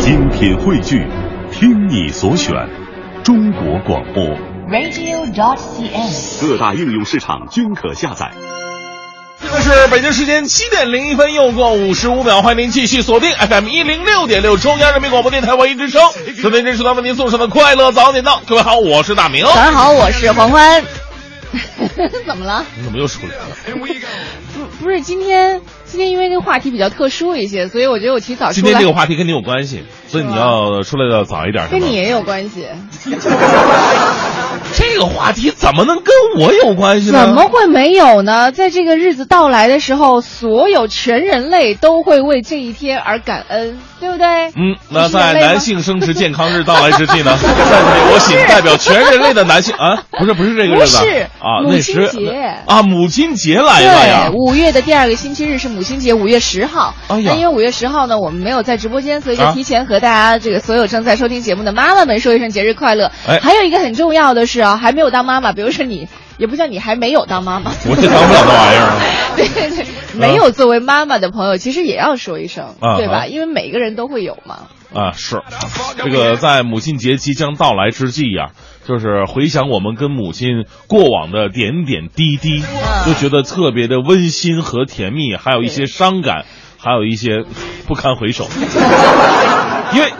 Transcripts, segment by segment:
精品汇聚，听你所选，中国广播。radio.cn。各大应用市场均可下载。现在是北京时间七点零一分，又过五十五秒，欢迎您继续锁定 FM 一零六点六中央人民广播电台文艺之声。昨天真时段为您送上的快乐早点到，各位好，我是大明。早上好，我是黄欢。怎么了？你怎么又出来了？不不是今天，今天因为这个话题比较特殊一些，所以我觉得我提早出来。今天这个话题跟你有关系，所以你要出来的早一点。跟你也有关系。这个话题怎么能跟我有关系呢？怎么会没有呢？在这个日子到来的时候，所有全人类都会为这一天而感恩，对不对？嗯，那在男性生殖健康日到来之际呢，在这里我谨代表全人类的男性啊，不是不是这个日子是啊，母亲节啊，母亲节来了呀对，。五月的第二个星期日是母亲节，五月十号。那因为五月十号呢，我们没有在直播间，所以就啊提前和大家这个所有正在收听节目的妈妈们说一声节日快乐。哎还有一个很重要的是啊，还没有当妈妈，比如说你，也不像你还没有当妈妈。我这当不了那玩意儿。对对对，没有作为妈妈的朋友，其实也要说一声，对吧？因为每个人都会有嘛。啊，是这个在母亲节即将到来之际呀、就是回想我们跟母亲过往的点点滴滴，就觉得特别的温馨和甜蜜，还有一些伤感，还有一些不堪回首。因为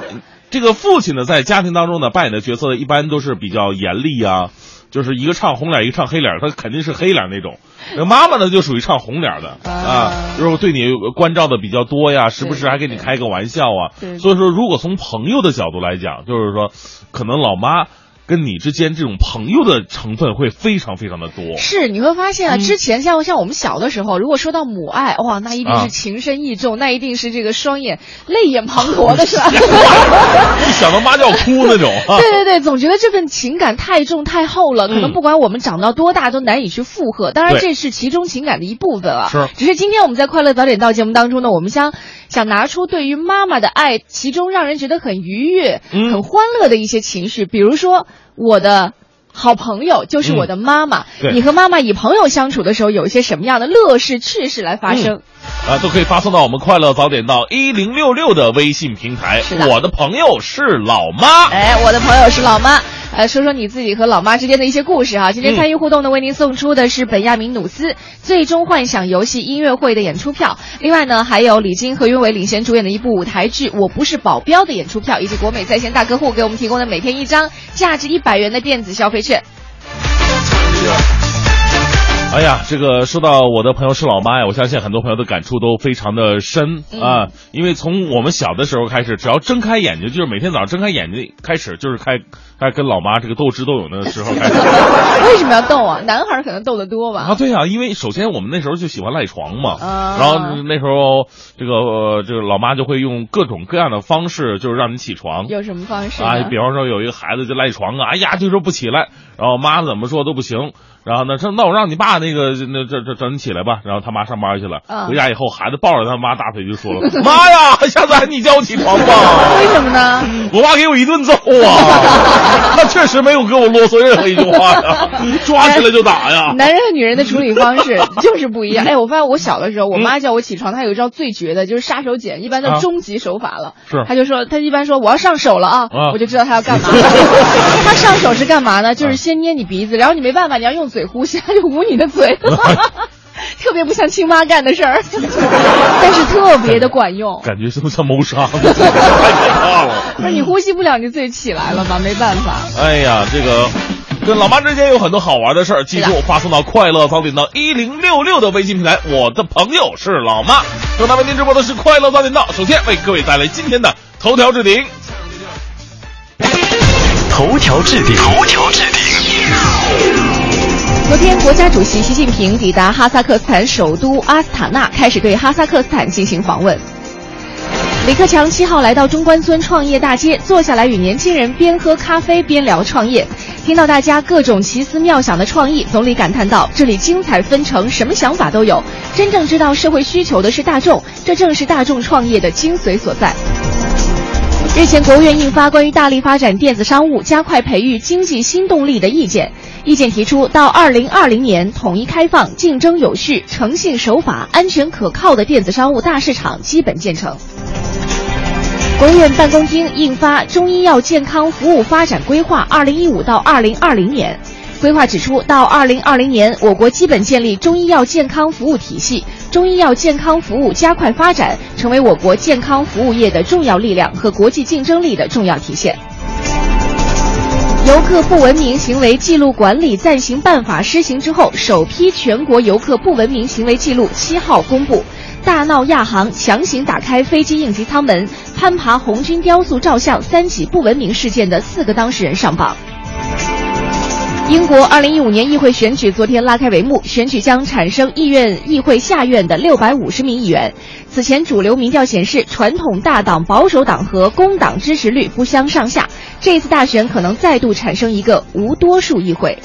这个父亲呢，在家庭当中呢扮演的角色一般都是比较严厉啊，就是一个唱红脸，一个唱黑脸，他肯定是黑脸那种。那妈妈呢，就属于唱红脸的啊啊，就是对你关照的比较多呀，时不时还给你开个玩笑啊。所以说，如果从朋友的角度来讲，就是说，可能老妈跟你之间这种朋友的成分会非常非常的多。是，你会发现啊，嗯之前像像我们小的时候，如果说到母爱，哇，那一定啊是情深意重，那一定是这个双眼泪眼滂沱的，是吧？一想到妈就要哭那种 啊。对对对，总觉得这份情感太重太厚了，可能嗯不管我们长到多大都难以去负荷。当然，这是其中情感的一部分啊。是只是今天我们在快乐早点到节目当中呢，我们想想拿出对于妈妈的爱，其中让人觉得很愉悦、嗯很欢乐的一些情绪，比如说我的。好朋友就是我的妈妈。嗯你和妈妈以朋友相处的时候，有一些什么样的乐事趣事来发生？啊，都可以发送到我们快乐早点到一零六六的微信平台。是的我的朋友是老妈。哎，我的朋友是老妈，呃，说说你自己和老妈之间的一些故事哈。今天参与互动呢，为您送出的是本亚明努斯《最终幻想》游戏音乐会的演出票，另外呢，还有李菁、何云伟领衔主演的一部舞台剧《我不是保镖》的演出票，以及国美在线大客户给我们提供的每天一张价值一百元的电子消费券。哎呀，这个说到我的朋友是老妈呀，我相信很多朋友的感触都非常的深嗯啊，因为从我们小的时候开始，只要睁开眼睛，就是每天早上睁开眼睛开始，就是开开跟老妈这个斗智斗勇的时候开始。为什么要斗啊？男孩可能斗得多吧？啊，对呀、因为首先我们那时候就喜欢赖床嘛，啊然后那时候这个呃这个老妈就会用各种各样的方式，就是让你起床。有什么方式呢？啊，比方说有一个孩子就赖床啊，哎呀，就说不起来，然后妈怎么说都不行，然后呢，说那我让你爸那个那这这整你起来吧，然后他妈上班去了，嗯。回家以后孩子抱着他妈大腿就说了，妈呀，下次还你叫我起床吧，为什么呢？我爸给我一顿揍啊，那确实没有跟我啰嗦任何一句话呀，抓起来就打呀，男人和女人的处理方式就是不一样。哎，我发现我小的时候，我妈叫我起床，她有一招最绝的，就是杀手锏，一般啊。的终极手法了。是。她就说，她一般说我要上手了啊，啊。我就知道她要干嘛。她上手是干嘛呢？就是先捏你鼻子，然后你没办法，你要用嘴呼吸，她就捂你的嘴。特别不像亲妈干的事儿，但是特别的管用。感觉是不是像谋杀？太可怕了。不是你呼吸不了，你自己起来了吧，没办法。哎呀，这个跟老妈之间有很多好玩的事儿，记住发送到快乐早点到一零六六的微信平台。我的朋友是老妈，正在为您直播的是快乐早点到。首先为各位带来今天的头条置顶。头条置顶，头条置顶。昨天，国家主席习近平抵达哈萨克斯坦首都阿斯塔纳，开始对哈萨克斯坦进行访问。李克强七号来到中关村创业大街，坐下来与年轻人边喝咖啡边聊创业。听到大家各种奇思妙想的创意，总理感叹道：“这里精彩纷呈，什么想法都有。真正知道社会需求的是大众，这正是大众创业的精髓所在。”日前，国务院印发关于大力发展电子商务、加快培育经济新动力的意见。意见提出，到二零二零年，统一开放、竞争有序、诚信守法、安全可靠的电子商务大市场基本建成。国务院办公厅印发《中医药健康服务发展规划（二零一五到二零二零年）》。规划指出，到二零二零年，我国基本建立中医药健康服务体系，中医药健康服务加快发展，成为我国健康服务业的重要力量和国际竞争力的重要体现。游客不文明行为记录管理暂行办法施行之后，首批全国游客不文明行为记录七号公布。大闹亚航，强行打开飞机应急舱门，攀爬红军雕塑照相三起不文明事件的四个当事人上榜。英国2015年议会选举昨天拉开帷幕，选举将产生议院议会下院的650名议员。此前主流民调显示，传统大党保守党和工党支持率不相上下，这次大选可能再度产生一个无多数议会。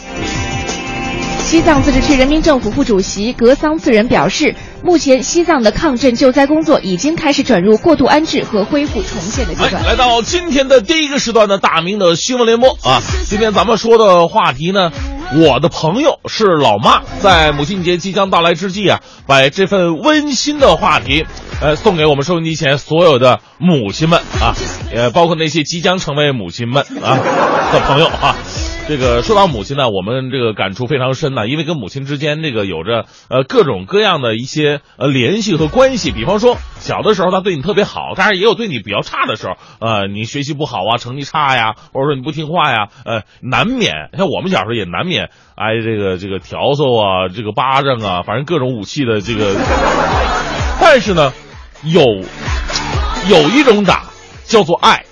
西藏自治区人民政府副主席格桑次仁表示，目前西藏的抗震救灾工作已经开始转入过渡安置和恢复重建的阶段。来到今天的第一个时段的大明的新闻联播啊，今天咱们说的话题呢，我的朋友是老妈，在母亲节即将到来之际啊，把这份温馨的话题，呃，送给我们收音机前所有的母亲们啊，也包括那些即将成为母亲们啊的朋友啊。这个说到母亲呢，我们这个感触非常深呢，因为跟母亲之间这个有着呃各种各样的一些呃联系和关系。比方说小的时候她对你特别好，但是也有对你比较差的时候，呃，你学习不好啊，成绩差呀，或者说你不听话呀，呃，难免像我们小时候也难免挨这个这个笤帚啊，这个巴掌啊，反正各种武器的这个。但是呢，有有一种打叫做爱，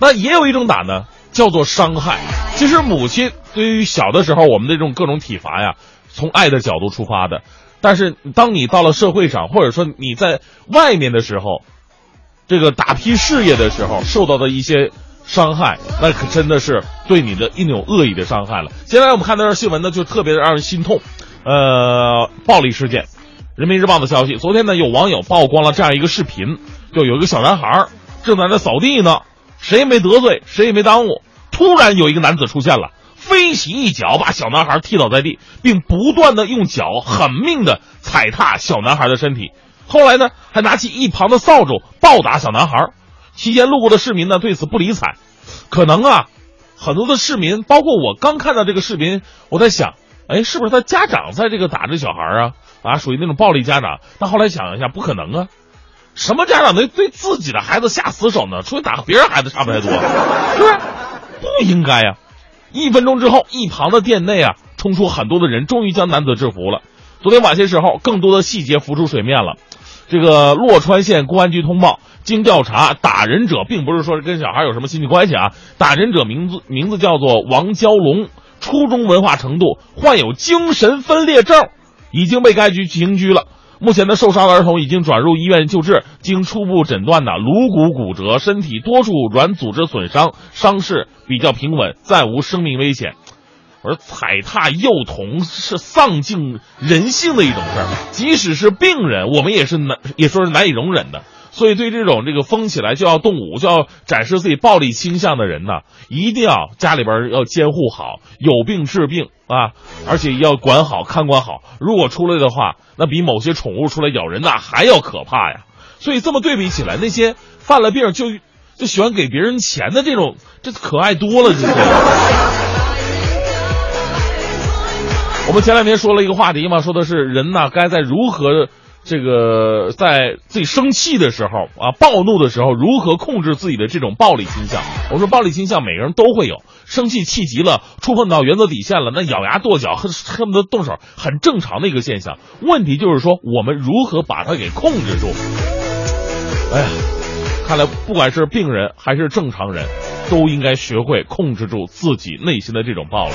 那也有一种打呢。叫做伤害。其实母亲对于小的时候我们的这种各种体罚呀，从爱的角度出发的。但是当你到了社会上，或者说你在外面的时候，这个打拼事业的时候受到的一些伤害，那可真的是对你的一种恶意的伤害了。接下来我们看到这新闻呢，就特别的让人心痛。呃，暴力事件，《人民日报》的消息，昨天呢有网友曝光了这样一个视频，就有一个小男孩正在那扫地呢。谁也没得罪，谁也没耽误。突然有一个男子出现了，飞起一脚把小男孩踢倒在地，并不断的用脚狠命的踩踏小男孩的身体。后来呢，还拿起一旁的扫帚暴打小男孩。期间路过的市民呢，对此不理睬。可能啊，很多的市民，包括我，刚看到这个视频，我在想，哎，是不是他家长在这个打这小孩啊？啊，属于那种暴力家长。但后来想一下，不可能啊。什么家长能对自己的孩子下死手呢？出去打个别人孩子差不太多，是不是？不应该呀！一分钟之后，一旁的店内啊，冲出很多的人，终于将男子制服了。昨天晚些时候，更多的细节浮出水面了。这个洛川县公安局通报，经调查，打人者并不是说是跟小孩有什么亲戚关系啊，打人者名字名字叫做王蛟龙，初中文化程度，患有精神分裂症，已经被该局刑拘了。目前的受伤儿童已经转入医院救治，经初步诊断呢，颅骨骨折，身体多处软组织损伤，伤势比较平稳，暂无生命危险。而踩踏幼童是丧尽人性的一种事儿，即使是病人，我们也是难，也说是难以容忍的。所以，对这种这个疯起来就要动武、就要展示自己暴力倾向的人呢，一定要家里边要监护好，有病治病啊，而且要管好、看管好。如果出来的话，那比某些宠物出来咬人那还要可怕呀。所以这么对比起来，那些犯了病就就喜欢给别人钱的这种，这可爱多了。这些。我们前两天说了一个话题嘛，说的是人呐，该在如何。这个在自己生气的时候啊，暴怒的时候，如何控制自己的这种暴力倾向？我说暴力倾向每个人都会有，生气气急了，触碰到原则底线了，那咬牙跺脚，恨恨不得动手，很正常的一个现象。问题就是说，我们如何把它给控制住？哎呀，看来不管是病人还是正常人，都应该学会控制住自己内心的这种暴力。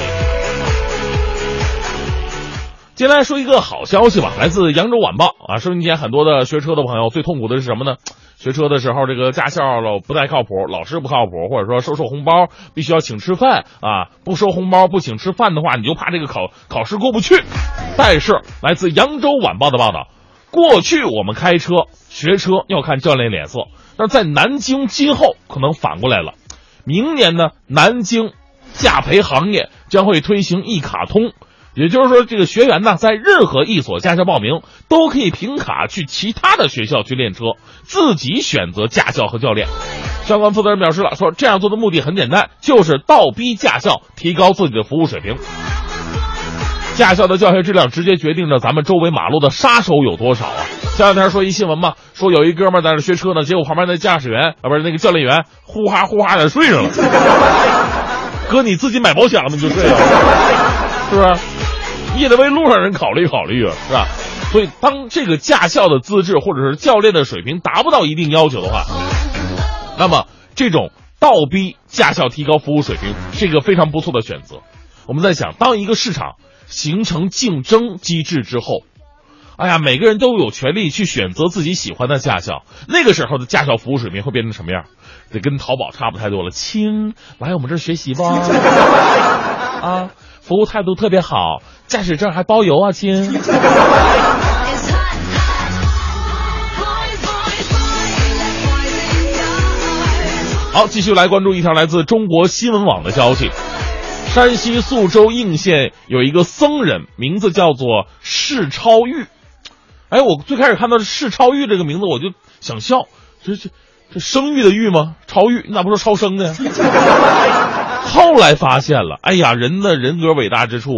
先来说一个好消息吧，来自《扬州晚报》啊，收音机前很多的学车的朋友最痛苦的是什么呢？学车的时候，这个驾校不太靠谱，老师不靠谱，或者说收受红包必须要请吃饭啊，不收红包不请吃饭的话，你就怕这个考考试过不去。但是来自《扬州晚报》的报道，过去我们开车学车要看教练脸色，但是在南京今后可能反过来了，明年呢，南京驾培行业将会推行一卡通。也就是说，这个学员呢，在任何一所驾校报名，都可以凭卡去其他的学校去练车，自己选择驾校和教练。相关负责人表示了，说这样做的目的很简单，就是倒逼驾校提高自己的服务水平。驾校的教学质量直接决定着咱们周围马路的杀手有多少啊！前两天说一新闻嘛，说有一哥们在那学车呢，结果旁边那驾驶员啊，不是那个教练员，呼哈呼哈的睡上了。哥，你自己买保险了吗？你就睡了，是不是？你也得为路上人考虑考虑啊，是吧？所以，当这个驾校的资质或者是教练的水平达不到一定要求的话，那么这种倒逼驾校提高服务水平是一个非常不错的选择。我们在想，当一个市场形成竞争机制之后，哎呀，每个人都有权利去选择自己喜欢的驾校，那个时候的驾校服务水平会变成什么样？得跟淘宝差不太多了。亲，来我们这儿学习吧。啊，服务态度特别好，驾驶证还包邮啊，亲。好，继续来关注一条来自中国新闻网的消息：山西宿州应县有一个僧人，名字叫做释超玉。哎，我最开始看到释超玉这个名字，我就想笑，这这这生育的育吗？超玉，你咋不说超生呢？后来发现了，哎呀，人的人格伟大之处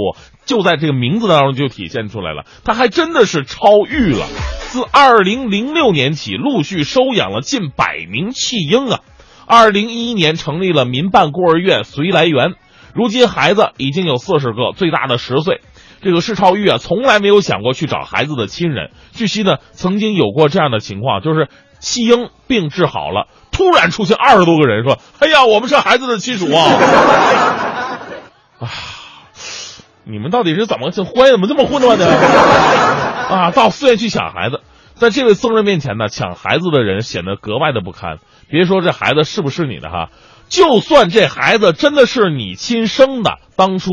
就在这个名字当中就体现出来了，他还真的是超育了。自二零零六年起，陆续收养了近百名弃婴啊。二零一一年成立了民办孤儿院随来园，如今孩子已经有四十个，最大的十岁。这个施超玉啊，从来没有想过去找孩子的亲人。据悉呢，曾经有过这样的情况，就是弃婴病治好了，突然出现二十多个人说：“哎呀，我们是孩子的亲属啊！” 啊，你们到底是怎么这欢怎么这么混乱呢？啊，到寺院去抢孩子，在这位僧人面前呢，抢孩子的人显得格外的不堪。别说这孩子是不是你的哈，就算这孩子真的是你亲生的，当初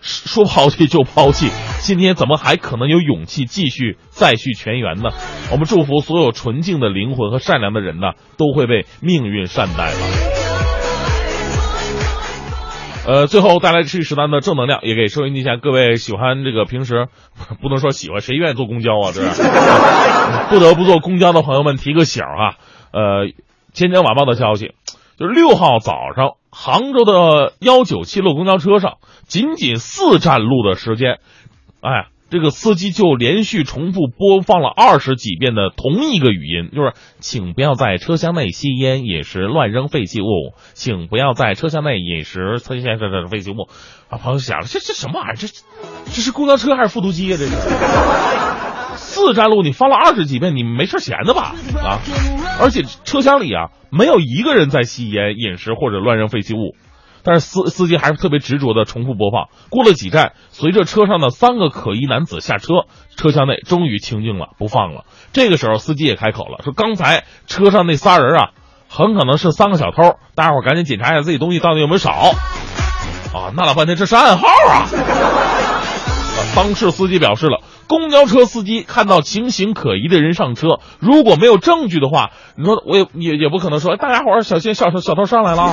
说抛弃就抛弃，今天怎么还可能有勇气继续再续前缘呢？我们祝福所有纯净的灵魂和善良的人呢，都会被命运善待吧。呃，最后带来这一时段的正能量，也给收音机前各位喜欢这个平时 不能说喜欢，谁愿意坐公交啊？这是 不得不坐公交的朋友们提个醒啊，呃。天津晚报的消息，就是六号早上，杭州的幺九七路公交车上，仅仅四站路的时间，哎，这个司机就连续重复播放了二十几遍的同一个语音，就是请不要在车厢内吸烟、饮食、乱扔废弃物，请不要在车厢内饮食、车厢这这废弃物。啊，朋友想了，这这什么玩意儿？这这是公交车还是复读机啊？这是。四站路你放了二十几遍，你没事闲的吧？啊！而且车厢里啊，没有一个人在吸烟、饮食或者乱扔废弃物，但是司司机还是特别执着的重复播放。过了几站，随着车上的三个可疑男子下车，车厢内终于清静了，不放了。这个时候，司机也开口了，说：“刚才车上那仨人啊，很可能是三个小偷，大家伙赶紧检查一下自己东西到底有没有少。”啊，闹了半天这是暗号啊！当事司机表示了。公交车司机看到情形可疑的人上车，如果没有证据的话，你说我也也也不可能说大家伙儿小心小小小偷上来了，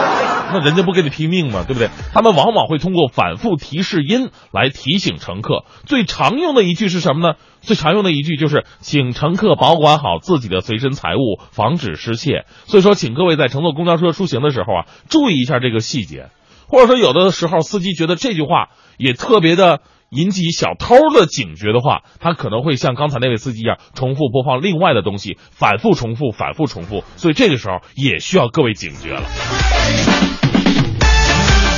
那人家不给你拼命吗？对不对？他们往往会通过反复提示音来提醒乘客。最常用的一句是什么呢？最常用的一句就是请乘客保管好自己的随身财物，防止失窃。所以说，请各位在乘坐公交车出行的时候啊，注意一下这个细节，或者说有的时候司机觉得这句话也特别的。引起小偷的警觉的话，他可能会像刚才那位司机一样，重复播放另外的东西，反复重复，反复重复。所以这个时候也需要各位警觉了。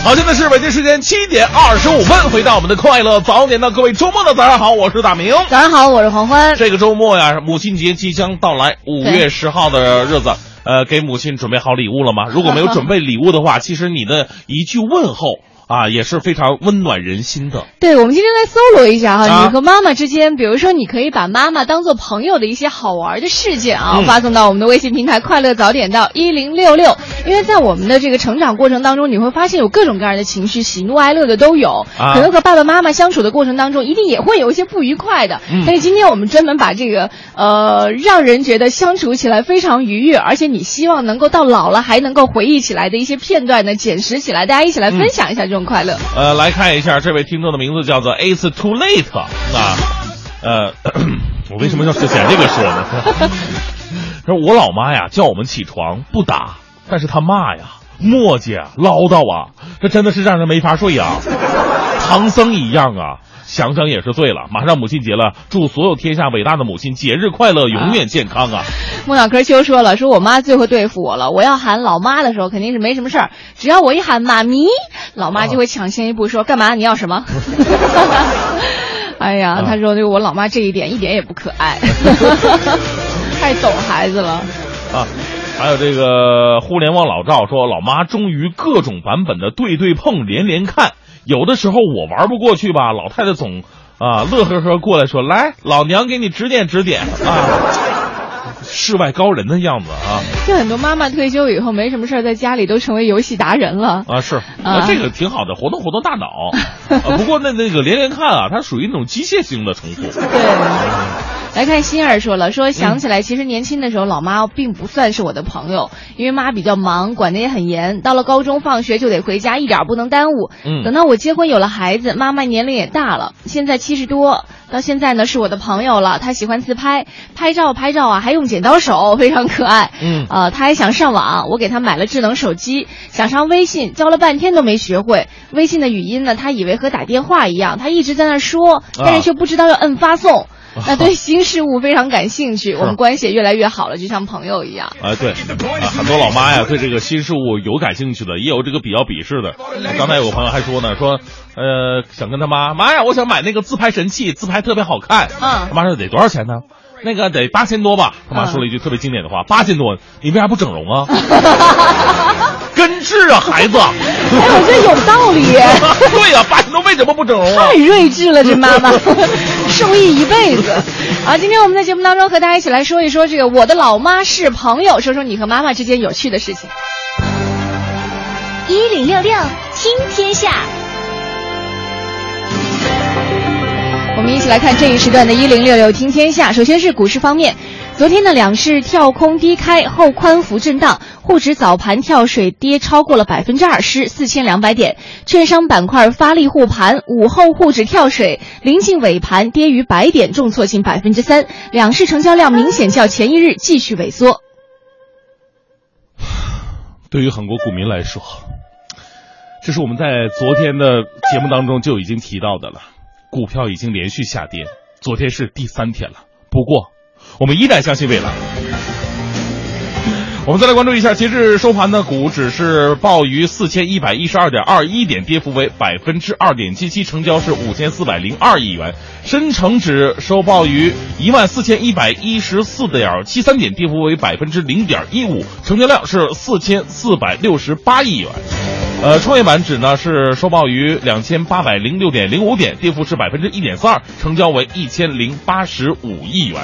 好，现在是北京时间七点二十五分，回到我们的快乐早点到，各位周末的早上好，我是大明。早上好，我是黄欢。这个周末呀，母亲节即将到来，五月十号的日子，呃，给母亲准备好礼物了吗？如果没有准备礼物的话，其实你的一句问候。啊，也是非常温暖人心的。对，我们今天来搜罗一下哈，你和妈妈之间，比如说，你可以把妈妈当做朋友的一些好玩的事件啊，发送到我们的微信平台“快乐早点到一零六六”。因为在我们的这个成长过程当中，你会发现有各种各样的情绪，喜怒哀乐的都有。可能和爸爸妈妈相处的过程当中，一定也会有一些不愉快的。但是今天我们专门把这个呃，让人觉得相处起来非常愉悦，而且你希望能够到老了还能够回忆起来的一些片段呢，捡拾起来，大家一起来分享一下这种。快乐。呃，来看一下这位听众的名字叫做 It's Too Late 啊，呃，我为什么要选这个说呢？说我老妈呀叫我们起床不打，但是他骂呀、磨叽啊、唠叨啊，这真的是让人没法睡呀，唐僧一样啊。想想也是醉了，马上母亲节了，祝所有天下伟大的母亲节日快乐，永远健康啊！木脑壳秋说了，说我妈最会对付我了。我要喊老妈的时候，肯定是没什么事儿，只要我一喊妈咪，老妈就会抢先一步说 干嘛？你要什么？哎呀，他说这个我老妈这一点一点也不可爱，太懂孩子了。啊，还有这个互联网老赵说，老妈终于各种版本的对对碰连连看。有的时候我玩不过去吧，老太太总啊乐呵呵过来说：“来，老娘给你指点指点啊。”世外高人的样子啊！就很多妈妈退休以后没什么事儿，在家里都成为游戏达人了啊！是啊，这个挺好的，活动活动大脑。啊、不过那那个连连看啊，它属于那种机械性的重复。对。来看心儿说了，说想起来，其实年轻的时候，老妈并不算是我的朋友，因为妈比较忙，管得也很严。到了高中放学就得回家，一点不能耽误。嗯，等到我结婚有了孩子，妈妈年龄也大了，现在七十多，到现在呢是我的朋友了。他喜欢自拍，拍照拍照啊，还用剪刀手，非常可爱。嗯，啊、呃，他还想上网，我给他买了智能手机，想上微信，教了半天都没学会。微信的语音呢，他以为和打电话一样，他一直在那说，但是却不知道要摁发送。那对新事物非常感兴趣，我们关系也越来越好了，就像朋友一样。啊，对，啊，很多老妈呀，对这个新事物有感兴趣的，也有这个比较鄙视的。刚才有个朋友还说呢，说呃想跟他妈妈呀，我想买那个自拍神器，自拍特别好看。嗯，他妈说得多少钱呢？那个得八千多吧。他妈说了一句特别经典的话：八千多，你为啥不整容啊？根治啊，孩子！哎，我觉得有道理。对呀、八千多为什么不整容啊？太睿智了，这妈妈 受益一辈子。啊，今天我们在节目当中和大家一起来说一说这个我的老妈是朋友，说说你和妈妈之间有趣的事情。一零六六听天下。我们一起来看这一时段的“一零六六听天下”。首先是股市方面，昨天的两市跳空低开后宽幅震荡，沪指早盘跳水跌超过了百分之二十，四千两百点。券商板块发力护盘，午后沪指跳水，临近尾盘跌逾百点，重挫近百分之三。两市成交量明显较前一日继续萎缩。对于很多股民来说，这是我们在昨天的节目当中就已经提到的了。股票已经连续下跌，昨天是第三天了。不过，我们依然相信未来。我们再来关注一下，截至收盘的股指是报于四千一百一十二点二一点，跌幅为百分之二点七七，成交是五千四百零二亿元。深成指收报于一万四千一百一十四点七三点，跌幅为百分之零点一五，成交量是四千四百六十八亿元。呃，创业板指呢是收报于两千八百零六点零五点，跌幅是百分之一点四二，成交为一千零八十五亿元。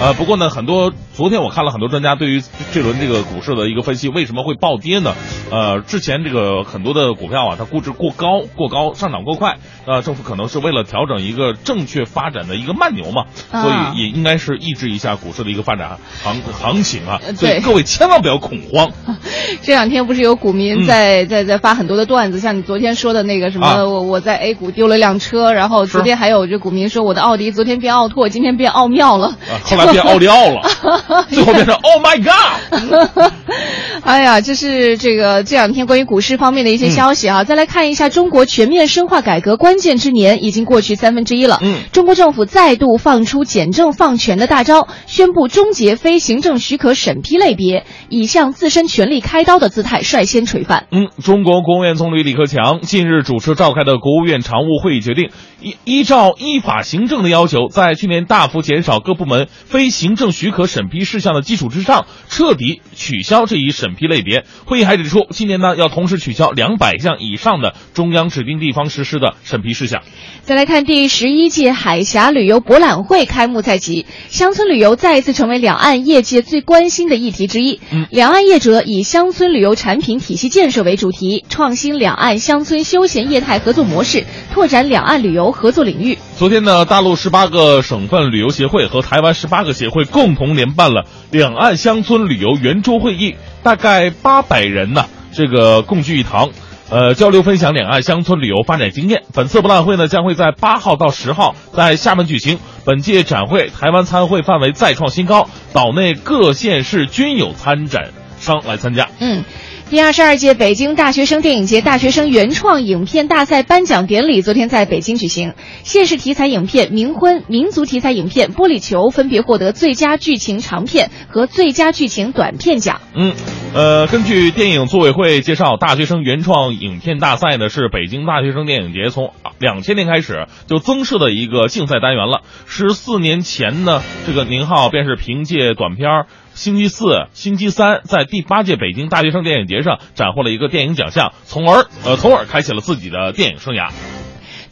呃，不过呢，很多昨天我看了很多专家对于这轮这个股市的一个分析，为什么会暴跌呢？呃，之前这个很多的股票啊，它估值过高，过高上涨过快，呃，政府可能是为了调整一个正确发展的一个慢牛嘛，啊所以也应该是抑制一下股市的一个发展行行情啊。呃所以对各位千万不要恐慌。这两天不是有股民在、在在发很多的段子，像你昨天说的那个什么，啊我我在 A 股丢了辆车，然后昨天还有这股民说我的奥迪昨天变奥拓，今天变奥妙了，啊，后来变奥利奥了，最后变成 Oh my God！哎呀，这是这个这两天关于股市方面的一些消息啊。再来看一下，中国全面深化改革关键之年已经过去三分之一了。嗯中国政府再度放出简政放权的大招，宣布终结非行政许可审批类别，以向自身权力开刀的姿态率先垂范。嗯，中国国务院总理李克强近日主持召开的国务院常务会议决定，依依照依法行政的要求，在去年大幅减少各部门非行政许可审批事项的基础之上，彻底取消这一审批类别。会议还指出，今年呢要同时取消两百项以上的中央指定地方实施的审批事项。再来看第十一届海峡旅游博览会开幕在即，乡村旅游再一次成为两岸业界最关心的议题之一。嗯两岸业者以乡村旅游产品体系建设为主题，创新两岸乡村休闲业态合作模式，拓展两岸旅游合作领域。昨天呢，大陆十八个省份旅游协会和台湾十八个协会共同联办了两岸乡村旅游圆会议，大概八百人呢，这个共聚一堂。呃，交流分享两岸乡村旅游发展经验。本次博览会呢，将会在八号到十号在厦门举行。本届展会台湾参会范围再创新高，岛内各县市均有参展商来参加。嗯。第二十二届北京大学生电影节大学生原创影片大赛颁奖典礼昨天在北京举行，现实题材影片《冥婚》、民族题材影片《玻璃球》分别获得最佳剧情长片和最佳剧情短片奖。嗯，呃，根据电影组委会介绍，大学生原创影片大赛呢是北京大学生电影节从两千年开始就增设的一个竞赛单元了。十四年前呢，这个宁浩便是凭借短片儿。星期四、星期三在第八届北京大学生电影节上斩获了一个电影奖项，从而呃，从而开启了自己的电影生涯。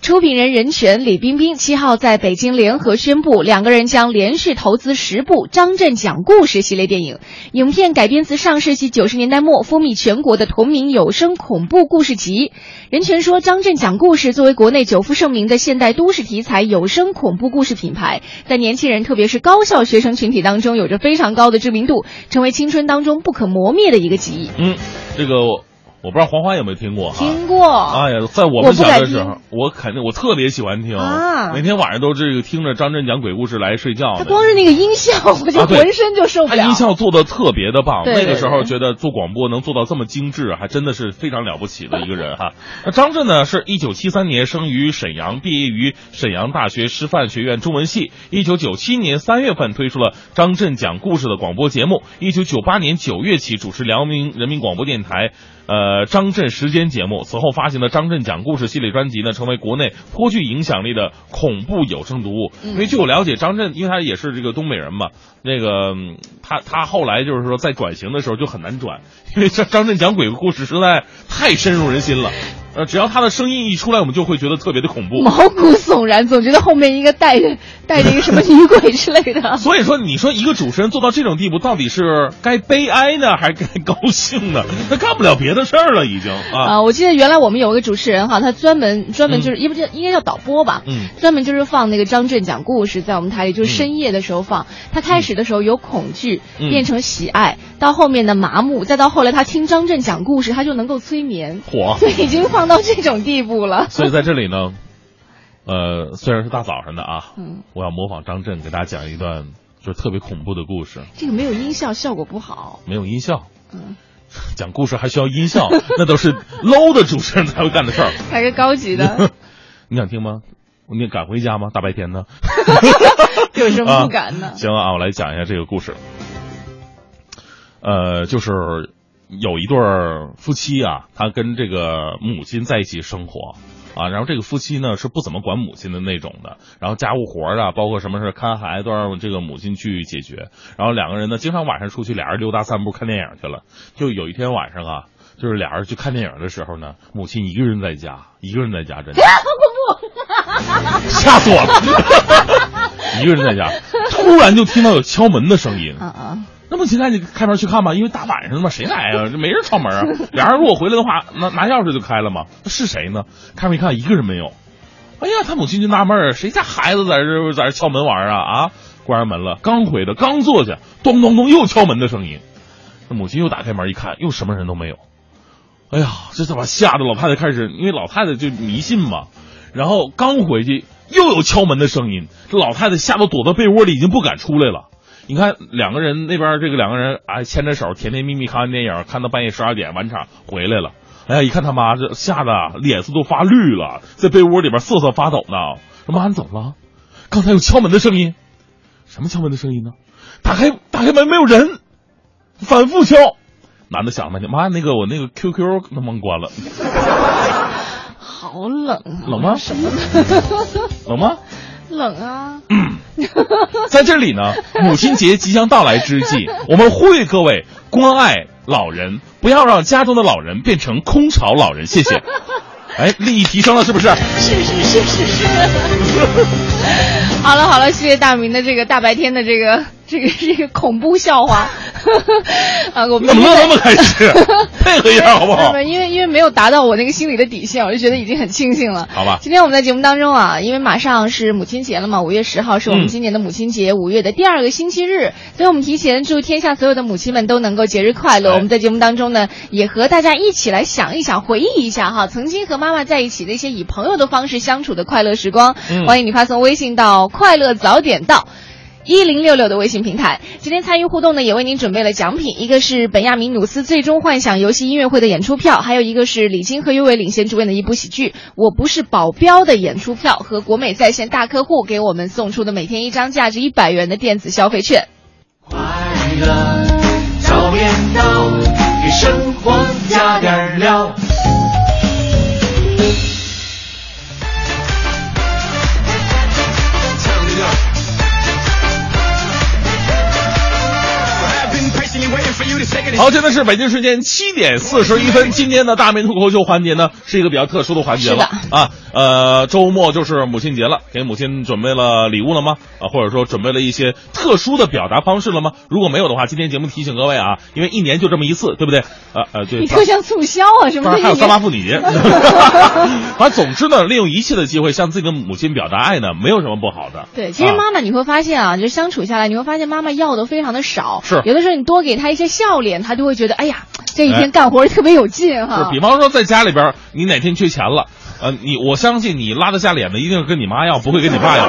出品人任泉、李冰冰七号在北京联合宣布，两个人将连续投资十部张震讲故事系列电影。影片改编自上世纪九十年代末风靡全国的同名有声恐怖故事集。任泉说，张震讲故事作为国内久负盛名的现代都市题材有声恐怖故事品牌，在年轻人特别是高校学生群体当中有着非常高的知名度，成为青春当中不可磨灭的一个记忆。嗯，这个。我不知道黄欢有没有听过哈？听过。哎呀，在我们小的时候，我肯定我特别喜欢听啊，每天晚上都这个听着张震讲鬼故事来睡觉。他光是那个音效，我就浑身就受不了。他音效做的特别的棒，那个时候觉得做广播能做到这么精致，还真的是非常了不起的一个人哈。那张震呢，是一九七三年生于沈阳，毕业于沈阳大学师范学院中文系。一九九七年三月份推出了张震讲故事的广播节目。一九九八年九月起主持辽宁人民广播电台。呃，张震时间节目，此后发行的张震讲故事系列专辑呢，成为国内颇具影响力的恐怖有声读物。因为据我了解，张震因为他也是这个东北人嘛，那个他他后来就是说在转型的时候就很难转，因为张张震讲鬼故事实在太深入人心了。呃，只要他的声音一出来，我们就会觉得特别的恐怖，毛骨悚然，总觉得后面应该带着 带着一个什么女鬼之类的。所以说，你说一个主持人做到这种地步，到底是该悲哀呢，还是该高兴呢？他干不了别的事儿了，已经啊。啊，我记得原来我们有个主持人哈，他专门专门就是，也不叫应该叫导播吧，嗯，专门就是放那个张震讲故事，在我们台里就是深夜的时候放。他开始的时候有恐惧，变成喜爱，到后面的麻木，再到后来他听张震讲故事，他就能够催眠。火，已经放到这种地步。了，所以在这里呢，呃，虽然是大早上的啊，嗯，我要模仿张震给大家讲一段就是特别恐怖的故事。这个没有音效，效果不好。没有音效，嗯，讲故事还需要音效，那都是 low 的主持人才会干的事儿。还是高级的。你想听吗？你敢回家吗？大白天的。有什么不敢呢？行啊，我来讲一下这个故事。呃，就是。有一对夫妻啊，他跟这个母亲在一起生活。啊，然后这个夫妻呢是不怎么管母亲的那种的，然后家务活啊，包括什么事看孩子都让这个母亲去解决，然后两个人呢经常晚上出去俩人溜达散步看电影去了，就有一天晚上啊，就是俩人去看电影的时候呢，母亲一个人在家，一个人在家，真的。好恐怖，吓死我了，一个人在家，突然就听到有敲门的声音，啊啊。那么现在你开门去看吧，因为大晚上的嘛，谁来啊？这没人敲门啊。俩人如果回来的话，拿拿钥匙就开了嘛。那是谁呢？开门一看，一个人没有。哎呀，他母亲就纳闷儿谁家孩子在这在这敲门玩啊？啊，关上门了，刚回的，刚坐下，咚咚咚又敲门的声音。那母亲又打开门一看，又什么人都没有。哎呀，这怎么吓得老太太开始，因为老太太就迷信嘛。然后刚回去又有敲门的声音，这老太太吓得躲到被窝里，已经不敢出来了。你看两个人那边这个两个人哎牵着手甜甜蜜蜜看完电影，看到半夜十二点晚场回来了。哎呀，一看他妈这吓得脸色都发绿了，在被窝里边瑟瑟发抖呢。说妈，你怎么了？刚才有敲门的声音，什么敲门的声音呢？打开打开门没有人，反复敲。男的想半天，妈，那个我那个 QQ 能不能关了？好冷，冷吗？什么？冷吗？冷啊！在这里呢，母亲节即将到来之际，我们呼吁各位关爱老人，不要让家中的老人变成空巢老人。谢谢。哎，利益提升了，是不是？是是是是是。好了好了，谢谢大明的这个大白天的这个这个是一个恐怖笑话。啊，我们怎么乐那么开心？配合一下好不好？因为因为没有达到我那个心里的底线，我就觉得已经很庆幸了。好吧。今天我们在节目当中啊，因为马上是母亲节了嘛，五月十号是我们今年的母亲节，五月的第二个星期日，所以我们提前祝天下所有的母亲们都能够节日快乐。我们在节目当中呢，也和大家一起来想一想，回忆一下哈，曾经和妈妈在一起的一些以朋友的方式相处的快乐时光。欢迎你发送微信到“快乐早点到”。一零六六的微信平台，今天参与互动呢，也为您准备了奖品，一个是本亚明努斯最终幻想游戏音乐会的演出票，还有一个是李菁和岳伟领衔主演的一部喜剧《我不是保镖》的演出票和国美在线大客户给我们送出的每天一张价值一百元的电子消费券。快乐早点到，给生活加点料。好，现在是北京时间七点四十一分。今天的大明脱口秀环节呢，是一个比较特殊的环节了啊。呃，周末就是母亲节了，给母亲准备了礼物了吗？啊，或者说准备了一些特殊的表达方式了吗？如果没有的话，今天节目提醒各位啊，因为一年就这么一次，对不对？呃呃，对。你特像促销啊，什么？还有三八妇女节。反正总之呢，利用一切的机会向自己的母亲表达爱呢，没有什么不好的。对，其实妈妈你会发现啊，就相处下来，你会发现妈妈要的非常的少。是。有的时候你多给她一些笑脸，他就会觉得，哎呀，这一天干活特别有劲哈。是，比方说在家里边，你哪天缺钱了，呃，你我相信你拉得下脸的，一定是跟你妈要，不会跟你爸要。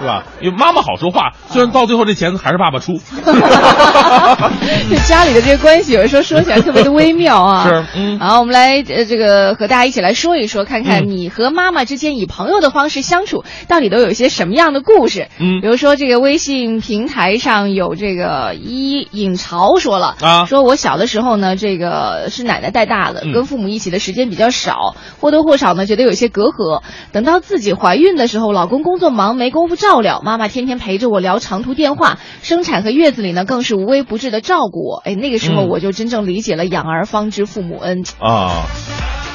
是吧？因为妈妈好说话，虽然到最后这钱还是爸爸出。就家里的这个关系，有的时候说起来特别的微妙啊。是，嗯。好，我们来呃，这个和大家一起来说一说，看看你和妈妈之间以朋友的方式相处，到底都有一些什么样的故事？嗯，比如说这个微信平台上有这个一尹潮说了啊，说我小的时候呢，这个是奶奶带大的，跟父母一起的时间比较少，或多或少呢觉得有些隔阂。等到自己怀孕的时候，老公工作忙，没工夫照。料妈妈天天陪着我聊长途电话，生产和月子里呢更是无微不至的照顾我。哎，那个时候我就真正理解了“养儿方知父母恩”啊。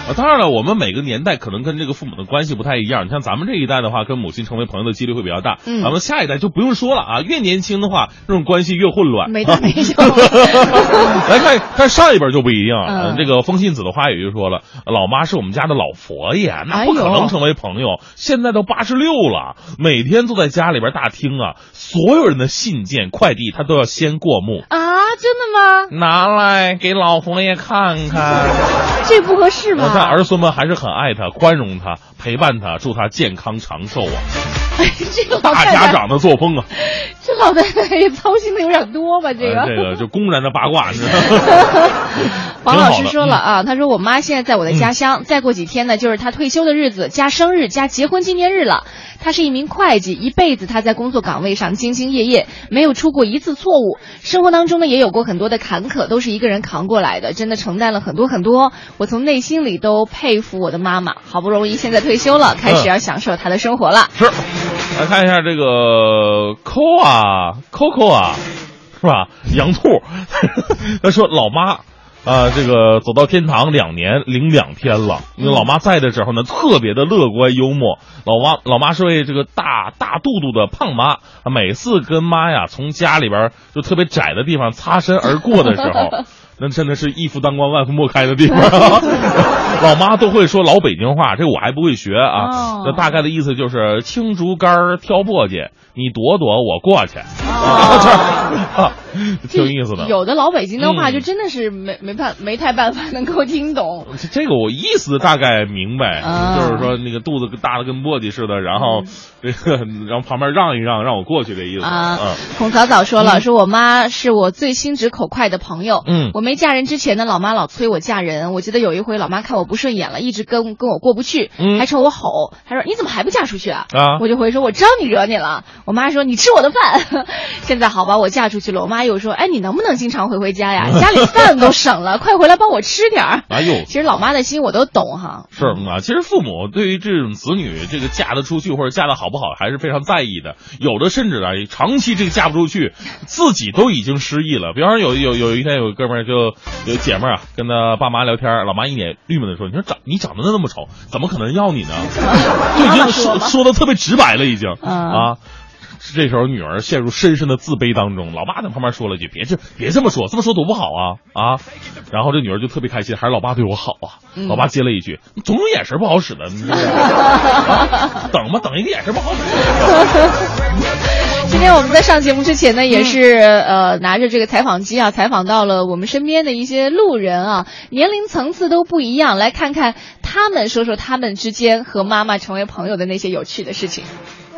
啊，当然了，我们每个年代可能跟这个父母的关系不太一样。你像咱们这一代的话，跟母亲成为朋友的几率会比较大。嗯，咱们下一代就不用说了啊，越年轻的话，这种关系越混乱。没大 没小。来看看上一本就不一样。嗯，这个风信子的话语就说了：“老妈是我们家的老佛爷，那不可能成为朋友。现在都八十六了，每天坐在家里边大厅啊，所有人的信件、快递，他都要先过目啊，真的吗？拿来给老佛爷看看，这不合适吧？”但儿孙们还是很爱他，宽容他，陪伴他，祝他健康长寿啊！哎，这个大家长的作风啊，这老太太也操心的有点多吧？这个这个就公然的八卦，是吧？黄老师说了啊，他说我妈现在在我的家乡，再过几天呢就是她退休的日子，加生日加结婚纪念日了。她是一名会计，一辈子她在工作岗位上兢兢业业，没有出过一次错误。生活当中呢也有过很多的坎坷，都是一个人扛过来的，真的承担了很多很多。我从内心里都佩服我的妈妈，好不容易现在退休了，开始要享受她的生活了。是，来看一下这个扣啊，Coco 啊，是吧？杨兔，他说老妈。啊，这个走到天堂两年零两天了。那老妈在的时候呢，特别的乐观幽默。老妈，老妈是位这个大大肚肚的胖妈，每次跟妈呀从家里边就特别窄的地方擦身而过的时候，那真的是一夫当关万夫莫开的地方。老妈都会说老北京话，这我还不会学啊。那大概的意思就是青竹竿挑簸箕。你躲躲，我过去，挺有意思的。有的老北京的话，就真的是没没办没太办法能够听懂。这个我意思大概明白，就是说那个肚子大的跟簸箕似的，然后 这个然后旁边让一让，让我过去这意思。啊，孔早早说了，说我妈是我最心直口快的朋友。嗯，我没嫁人之前呢，老妈老催我嫁人。我记得有一回，老妈看我不顺眼了，一直跟跟我过不去，还冲我吼，她说你怎么还不嫁出去啊？啊，我就回说，我知道你惹你了。我妈说：“你吃我的饭。” 现在好吧，我嫁出去了。我妈又说：“哎，你能不能经常回回家呀？家里饭都省了，快回来帮我吃点儿。”哎呦，其实老妈的心我都懂哈。是啊，其实父母对于这种子女这个嫁得出去或者嫁得好不好，还是非常在意的。有的甚至啊，长期这个嫁不出去，自己都已经失忆了。比方说，有有有一天有个哥们儿就有姐妹儿啊，跟她爸妈聊天，老妈一脸郁闷的说：“你说长你长得那么丑，怎么可能要你呢？” 就已经说说的特别直白了，已经啊。这时候女儿陷入深深的自卑当中，老爸在旁边说了一句：“别这别这么说，这么说多不好啊啊！”然后这女儿就特别开心，还是老爸对我好啊。老爸接了一句：“你总有眼神不好使的，你 啊等吧，等一个眼神不好使。”今天我们在上节目之前呢，也是呃拿着这个采访机啊，采访到了我们身边的一些路人啊，年龄层次都不一样，来看看他们说说他们之间和妈妈成为朋友的那些有趣的事情。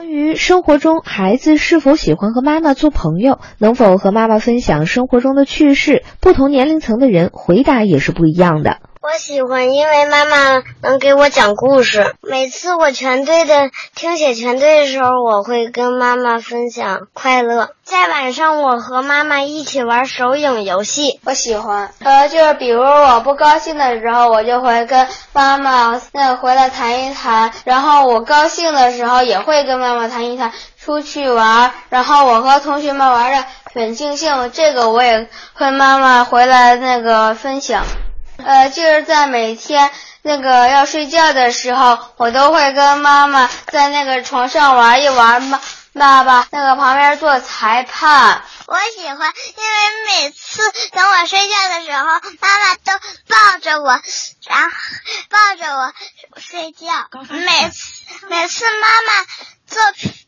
于生活中孩子是否喜欢和妈妈做朋友，能否和妈妈分享生活中的趣事，不同年龄层的人回答也是不一样的。我喜欢，因为妈妈能给我讲故事。每次我全队的听写全队的时候，我会跟妈妈分享快乐。在晚上，我和妈妈一起玩手影游戏。我喜欢，呃，就是比如我不高兴的时候，我就会跟妈妈那回来谈一谈；然后我高兴的时候，也会跟妈妈谈一谈。出去玩，然后我和同学们玩的很尽兴，这个我也和妈妈回来那个分享。呃，就是在每天那个要睡觉的时候，我都会跟妈妈在那个床上玩一玩嘛。爸爸那个旁边做裁判，我喜欢，因为每次等我睡觉的时候，妈妈都抱着我，然后抱着我睡觉。每次每次妈妈做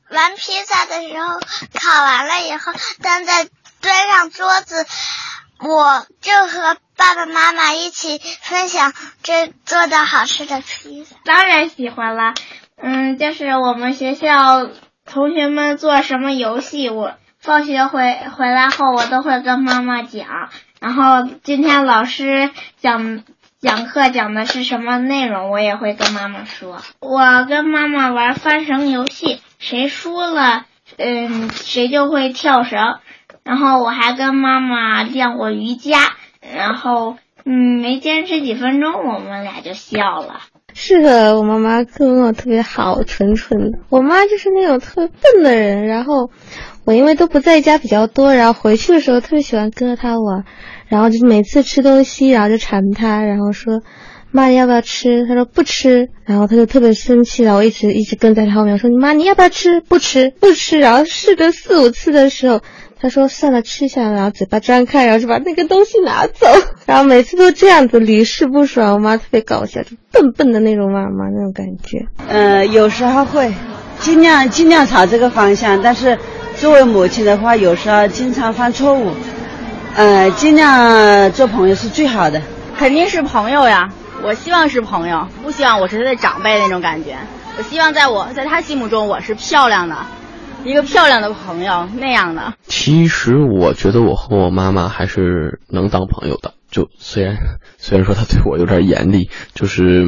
完披萨的时候，烤完了以后，端在端上桌子。我就和爸爸妈妈一起分享这做的好吃的披萨。当然喜欢了，嗯，就是我们学校同学们做什么游戏，我放学回回来后，我都会跟妈妈讲。然后今天老师讲讲课讲的是什么内容，我也会跟妈妈说。我跟妈妈玩翻绳游戏，谁输了，嗯，谁就会跳绳。然后我还跟妈妈练过瑜伽，然后嗯，没坚持几分钟，我们俩就笑了。是的，我妈妈跟我特别好，纯纯的。我妈就是那种特别笨的人，然后我因为都不在家比较多，然后回去的时候特别喜欢跟着她玩，然后就是每次吃东西，然后就馋她，然后说妈你要不要吃？她说不吃，然后她就特别生气，然后我一直一直跟在她后面说你妈你要不要吃？不吃不吃，然后试个四五次的时候。他说：“算了，吃下来，然后嘴巴张开，然后就把那个东西拿走。然后每次都这样子，屡试不爽。我妈特别搞笑，就笨笨的那种妈妈那种感觉。呃，有时候会，尽量尽量朝这个方向。但是作为母亲的话，有时候经常犯错误。呃，尽量做朋友是最好的。肯定是朋友呀，我希望是朋友，不希望我是他的长辈那种感觉。我希望在我在他心目中我是漂亮的。”一个漂亮的朋友那样的，其实我觉得我和我妈妈还是能当朋友的。就虽然虽然说她对我有点严厉，就是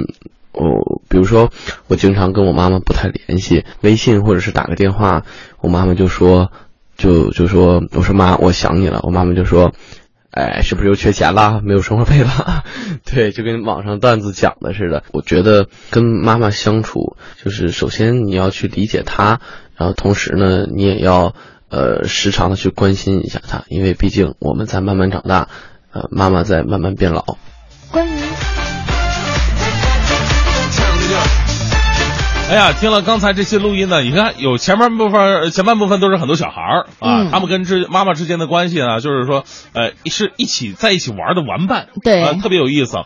我比如说我经常跟我妈妈不太联系，微信或者是打个电话，我妈妈就说就就说我说妈我想你了，我妈妈就说，哎是不是又缺钱了，没有生活费了？对，就跟网上段子讲的似的。我觉得跟妈妈相处，就是首先你要去理解她。然后同时呢，你也要呃时常的去关心一下他，因为毕竟我们在慢慢长大，呃，妈妈在慢慢变老。关于，哎呀，听了刚才这些录音呢，你看有前半部分，前半部分都是很多小孩儿啊，他们跟之妈妈之间的关系呢，就是说呃是一起在一起玩的玩伴，对，特别有意思。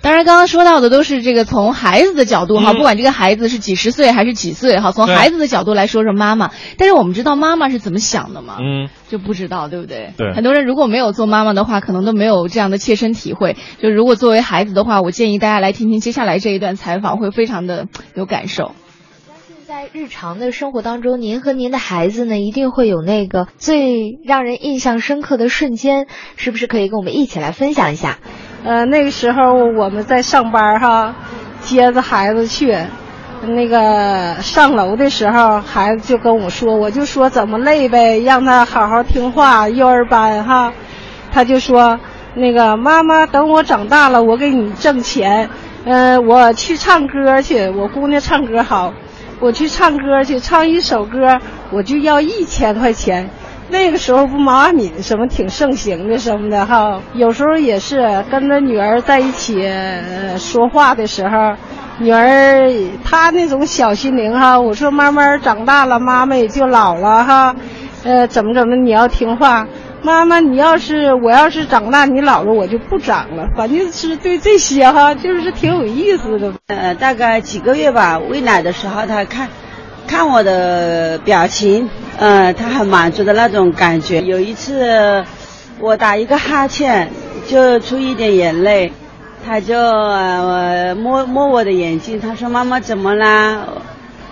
当然，刚刚说到的都是这个从孩子的角度哈，不管这个孩子是几十岁还是几岁哈，从孩子的角度来说说妈妈。但是我们知道妈妈是怎么想的吗？嗯，就不知道，对不对？对。很多人如果没有做妈妈的话，可能都没有这样的切身体会。就如果作为孩子的话，我建议大家来听听接下来这一段采访，会非常的有感受。在日常的生活当中，您和您的孩子呢，一定会有那个最让人印象深刻的瞬间，是不是可以跟我们一起来分享一下？呃，那个时候我们在上班哈，接着孩子去，那个上楼的时候，孩子就跟我说，我就说怎么累呗，让他好好听话，幼儿班哈，他就说那个妈妈等我长大了，我给你挣钱，嗯，我去唱歌去，我姑娘唱歌好，我去唱歌去，唱一首歌我就要一千块钱。那个时候不毛阿敏什么挺盛行的什么的哈，有时候也是跟着女儿在一起说话的时候，女儿她那种小心灵哈，我说慢慢长大了，妈妈也就老了哈，呃，怎么怎么你要听话。妈妈，你要是我要是长大，你老了我就不长了。反正是对这些哈，就是挺有意思的。呃，大概几个月吧，喂奶的时候，他看，看我的表情，嗯，他很满足的那种感觉。有一次，我打一个哈欠，就出一点眼泪，他就呃摸摸我的眼睛，他说：“妈妈怎么啦？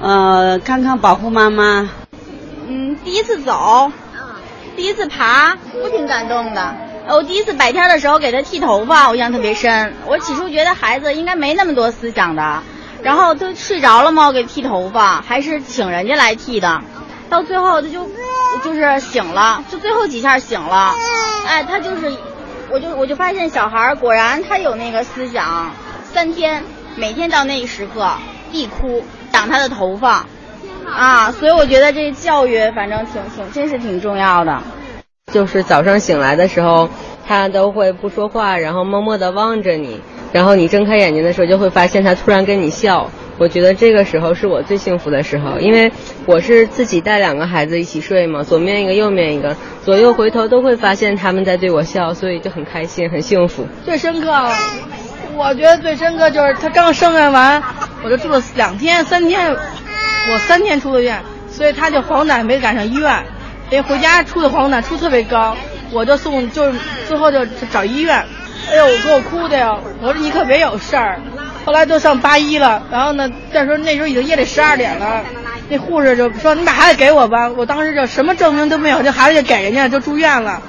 呃，看看保护妈妈。”嗯，第一次走。第一次爬，我挺感动的。我第一次白天的时候给他剃头发，我印象特别深。我起初觉得孩子应该没那么多思想的，然后他睡着了嘛，我给剃头发，还是请人家来剃的。到最后他就就是醒了，就最后几下醒了。哎，他就是，我就我就发现小孩果然他有那个思想。三天每天到那一时刻必哭，长他的头发。啊，所以我觉得这教育反正挺挺，真是挺重要的。就是早上醒来的时候，他都会不说话，然后默默地望着你，然后你睁开眼睛的时候，就会发现他突然跟你笑。我觉得这个时候是我最幸福的时候，因为我是自己带两个孩子一起睡嘛，左面一个，右面一个，左右回头都会发现他们在对我笑，所以就很开心，很幸福。最深刻，我觉得最深刻就是他刚生下完，我就住了两天三天。我三天出的院，所以他就黄疸没赶上医院，因为回家出的黄疸出特别高，我就送就是最后就找医院，哎呦我给我哭的呀！我说你可别有事儿。后来都上八一了，然后呢，再说那时候已经夜里十二点了，那护士就说你把孩子给我吧，我当时就什么证明都没有，这孩子就给人家就住院了，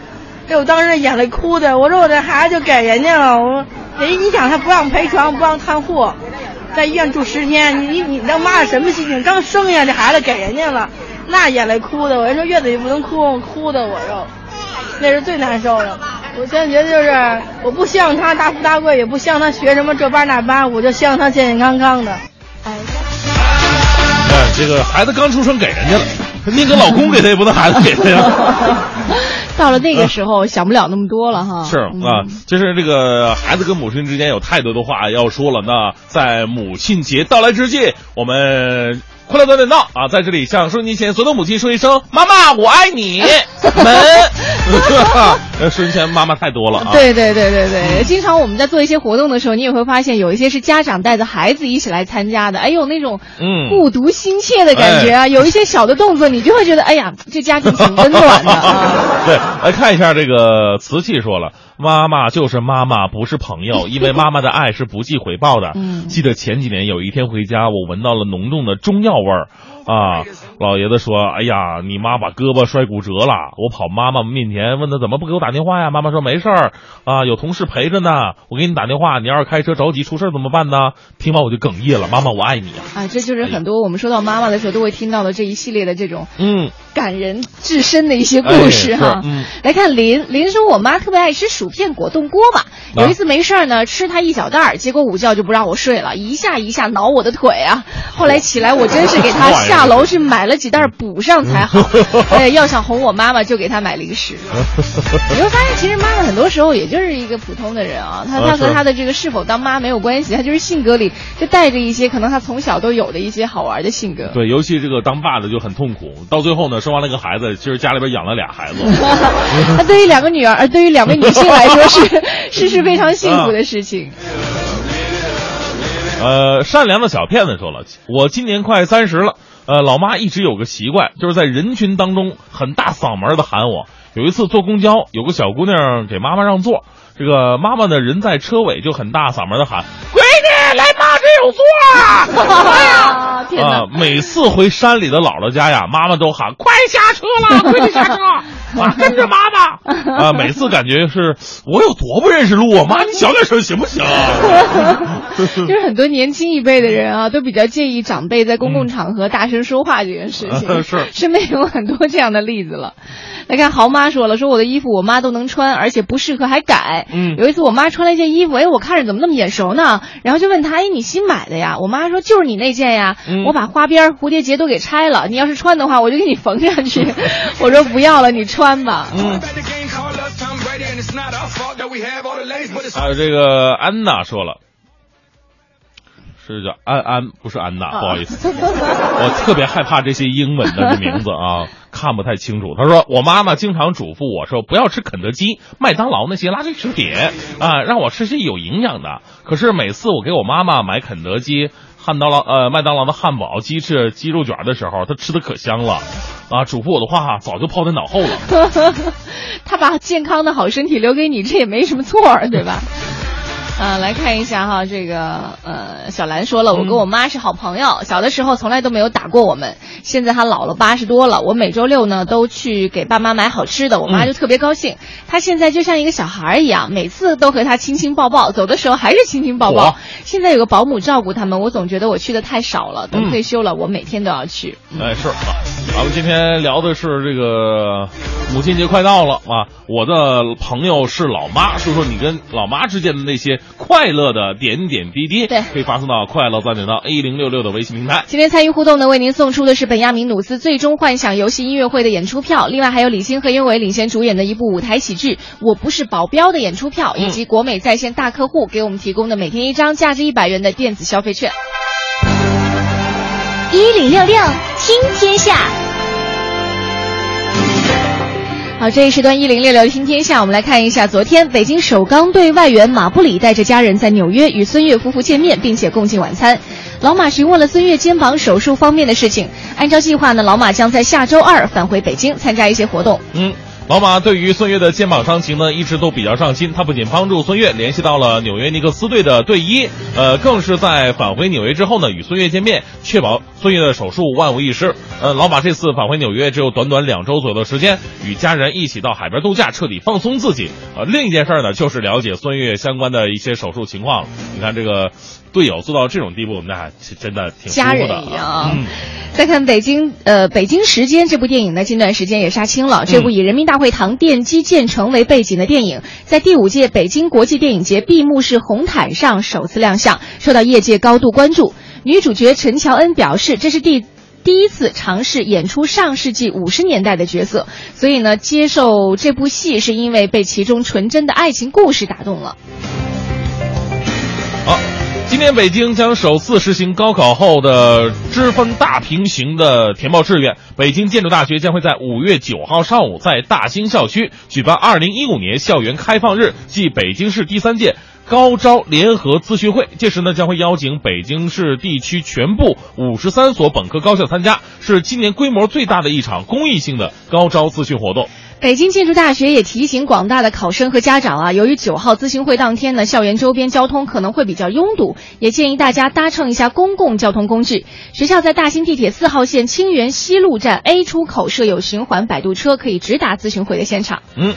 哎我当时眼泪哭的，我说我这孩子就给人家了，我人家你想他不让陪床不让看护。在医院住十天，你你你那妈什么心情？刚生下这孩子给人家了，那眼泪哭的，我人说月子里不能哭，哭的我又，那是最难受的。我现在觉得就是，我不希望他大富大贵，也不希望他学什么这班那班，我就希望他健健康康的。哎，这个孩子刚出生给人家了，宁可老公给他，也不能孩子给他呀。到了那个时候，想不了那么多了哈。是啊，就是这个孩子跟母亲之间有太多的话要说了。那在母亲节到来之际，我们。快乐早点到啊！在这里向收音机前所有的母亲说一声：“妈妈，我爱你。” 门，呃，收音前妈妈太多了啊！对对对对对，经常我们在做一些活动的时候，你也会发现有一些是家长带着孩子一起来参加的，哎呦，那种嗯，目睹心切的感觉啊！有一些小的动作，你就会觉得，哎呀，这家庭挺温暖的啊！对，来看一下这个瓷器说了。妈妈就是妈妈，不是朋友，因为妈妈的爱是不计回报的。嗯，记得前几年有一天回家，我闻到了浓重的中药味儿。啊，老爷子说：“哎呀，你妈把胳膊摔骨折了。”我跑妈妈面前问他怎么不给我打电话呀？妈妈说：“没事儿啊，有同事陪着呢。我给你打电话，你要是开车着急出事怎么办呢？”听完我就哽咽了。妈妈，我爱你啊！啊，这就是很多我们说到妈妈的时候都会听到的这一系列的这种嗯感人至深的一些故事哈。来看林林说：“我妈特别爱吃薯片果冻锅巴，有一次没事儿呢，吃它一小袋儿，结果午觉就不让我睡了，一下一下挠我的腿啊。后来起来，我真是给他下。” 下楼去买了几袋补上才好。哎，要想哄我妈妈，就给她买零食。你会发现，其实妈妈很多时候也就是一个普通的人啊。她她和她的这个是否当妈没有关系，她就是性格里就带着一些可能她从小都有的一些好玩的性格。对，尤其这个当爸的就很痛苦。到最后呢，生完了一个孩子，其实家里边养了俩孩子。那对于两个女儿，对于两位女性来说是是是非常幸福的事情。呃，善良的小骗子说了，我今年快三十了。呃，老妈一直有个习惯，就是在人群当中很大嗓门的喊我。有一次坐公交，有个小姑娘给妈妈让座，这个妈妈呢人在车尾，就很大嗓门的喊：“闺女，来妈有座。”哎呀，天哪！每次回山里的姥姥家呀，妈妈都喊：“快下车了，快点下车。”啊，跟着妈妈 啊！每次感觉是我有多不认识路啊！妈，你小点声行不行？就是很多年轻一辈的人啊，都比较介意长辈在公共场合大声说话这件事情。是，身边有很多这样的例子了。来看豪妈说了，说我的衣服我妈都能穿，而且不适合还改。嗯，有一次我妈穿了一件衣服，哎，我看着怎么那么眼熟呢？然后就问她，哎，你新买的呀？我妈说就是你那件呀。我把花边、蝴蝶结都给拆了，你要是穿的话，我就给你缝上去。我说不要了，你穿吧。嗯。还有这个安娜说了。是叫安安，不是安娜，啊不好意思，我特别害怕这些英文的这名字啊，看不太清楚。他说我妈妈经常嘱咐我说不要吃肯德基、麦当劳那些垃圾食品啊，让我吃些有营养的。可是每次我给我妈妈买肯德基。汉当劳呃麦当劳的汉堡、鸡翅、鸡肉卷的时候，她吃的可香了，啊，嘱咐我的话早就抛在脑后了。他把健康的好身体留给你，这也没什么错，对吧？啊，来看一下哈，这个呃，小兰说了，我跟我妈是好朋友，小的时候从来都没有打过我们，现在她老了八十多了，我每周六呢都去给爸妈买好吃的，我妈就特别高兴。她现在就像一个小孩儿一样，每次都和她亲亲抱抱，走的时候还是亲亲抱抱。现在有个保姆照顾他们，我总觉得我去的太少了，等退休了，我每天都要去。哎，是啊，咱们今天聊的是这个母亲节快到了啊，我的朋友是老妈，说说你跟老妈之间的那些快乐的点点滴滴，对，可以发送到快乐早点到 A 零六六的微信平台。今天参与互动呢，为您送出的是本亚明努斯最终幻想游戏音乐会的演出票，另外还有李欣和殷伟领衔主演的一部舞台喜剧《我不是保镖》的演出票，以及国美在线大客户给我们提供的每天一张价值一百元的电子消费券。一零六六听天下，好，这一时段一零六六听天下，我们来看一下，昨天北京首钢队外援马布里带着家人在纽约与孙悦夫妇见面，并且共进晚餐。老马询问了孙悦肩膀手术方面的事情。按照计划呢，老马将在下周二返回北京参加一些活动。嗯。老马对于孙悦的肩膀伤情呢，一直都比较上心。他不仅帮助孙悦联系到了纽约尼克斯队的队医，呃，更是在返回纽约之后呢，与孙悦见面，确保孙悦的手术万无一失。呃，老马这次返回纽约只有短短两周左右的时间，与家人一起到海边度假，彻底放松自己。呃，另一件事呢，就是了解孙悦相关的一些手术情况。你看这个队友做到这种地步，那真的挺家人的一样啊。嗯再看北京，呃，《北京时间》这部电影呢，近段时间也杀青了。这部以人民大会堂奠基建成为背景的电影，在第五届北京国际电影节闭幕式红毯上首次亮相，受到业界高度关注。女主角陈乔恩表示，这是第。第一次尝试演出上世纪五十年代的角色，所以呢，接受这部戏是因为被其中纯真的爱情故事打动了。今年北京将首次实行高考后的支分大平行的填报志愿。北京建筑大学将会在五月九号上午在大兴校区举办二零一五年校园开放日暨北京市第三届。高招联合咨询会，届时呢将会邀请北京市地区全部五十三所本科高校参加，是今年规模最大的一场公益性的高招咨询活动。北京建筑大学也提醒广大的考生和家长啊，由于九号咨询会当天呢，校园周边交通可能会比较拥堵，也建议大家搭乘一下公共交通工具。学校在大兴地铁四号线清源西路站 A 出口设有循环摆渡车，可以直达咨询会的现场。嗯。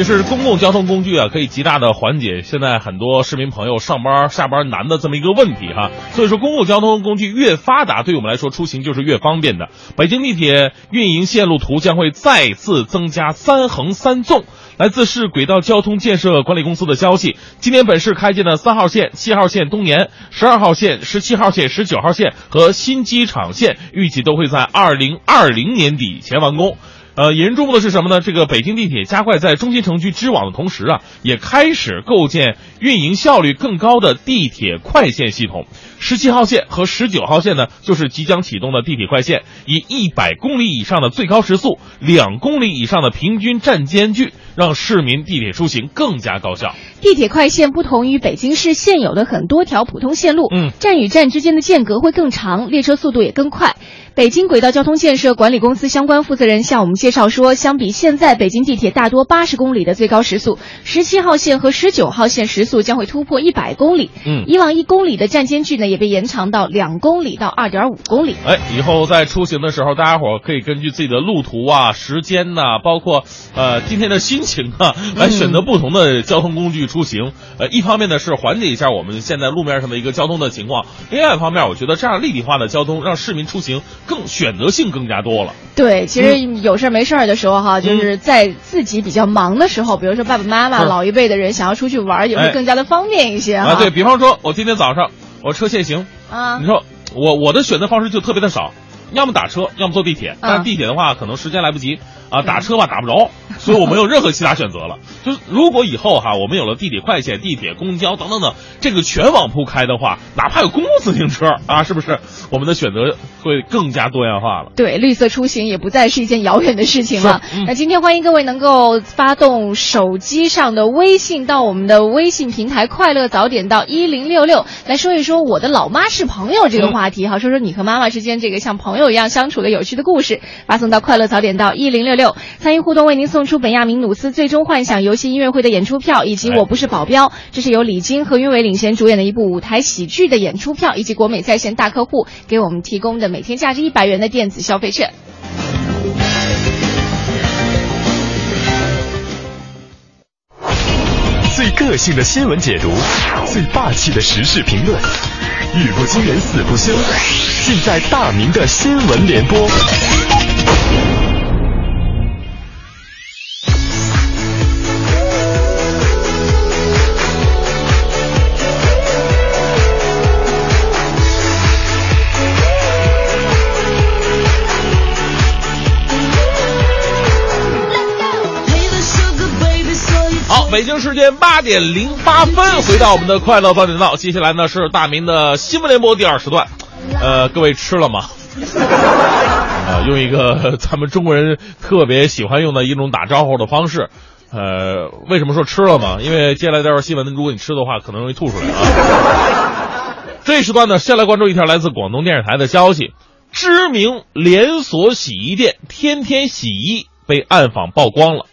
就是公共交通工具啊，可以极大的缓解现在很多市民朋友上班下班难的这么一个问题哈。所以说，公共交通工具越发达，对我们来说出行就是越方便的。北京地铁运营线路图将会再次增加三横三纵。来自市轨道交通建设管理公司的消息，今年本市开建的三号线、七号线东延、十二号线、十七号线、十九号线和新机场线，预计都会在二零二零年底前完工。呃，引人注目的是什么呢？这个北京地铁加快在中心城区织网的同时啊，也开始构建运营效率更高的地铁快线系统。十七号线和十九号线呢，就是即将启动的地铁快线，以一百公里以上的最高时速、两公里以上的平均站间距，让市民地铁出行更加高效。地铁快线不同于北京市现有的很多条普通线路，嗯，站与站之间的间隔会更长，列车速度也更快。北京轨道交通建设管理公司相关负责人向我们介绍说，相比现在北京地铁大多八十公里的最高时速，十七号线和十九号线时速将会突破一百公里。嗯，以往一公里的站间距呢，也被延长到两公里到二点五公里。哎，以后在出行的时候，大家伙可以根据自己的路途啊、时间呐、包括呃今天的心情啊，来选择不同的交通工具出行。呃，一方面呢是缓解一下我们现在路面上的一个交通的情况，另外一方面，我觉得这样立体化的交通让市民出行更选择性更加多了。对，其实有事儿没事儿的时候哈，就是在自己比较忙的时候，比如说爸爸妈妈、老一辈的人想要出去玩，也会哎更加的方便一些哈。啊，对比方说，我今天早上我车限行，啊你说我我的选择方式就特别的少，要么打车，要么坐地铁。但是地铁的话，可能时间来不及。啊，打车吧打不着，所以我没有任何其他选择了。就是如果以后哈，我们有了地铁快线、地铁、公交等等等这个全网铺开的话，哪怕有公共自行车啊，是不是我们的选择会更加多样化了？对，绿色出行也不再是一件遥远的事情了。嗯那今天欢迎各位能够发动手机上的微信到我们的微信平台“快乐早点到一零六六”来说一说我的老妈是朋友这个话题哈，说说你和妈妈之间这个像朋友一样相处的有趣的故事，发送到“快乐早点到一零六六”，参与互动为您送出本亚明努斯最终幻想游戏音乐会的演出票，以及《我不是保镖》，这是由李菁和岳伟领衔主演的一部舞台喜剧的演出票，以及国美在线大客户给我们提供的每天价值一百元的电子消费券。最个性的新闻解读，最霸气的时事评论，语不惊人死不休，尽在大明的新闻联播。北京时间八点零八分，回到我们的快乐早点道，接下来呢是大明的新闻联播第二时段。呃，各位吃了吗？呃，用一个咱们中国人特别喜欢用的一种打招呼的方式。呃，为什么说吃了吗？因为接下来这条新闻，如果你吃的话，可能容易吐出来啊。这一时段呢，先来关注一条来自广东电视台的消息：知名连锁洗衣店天天洗衣被暗访曝光了。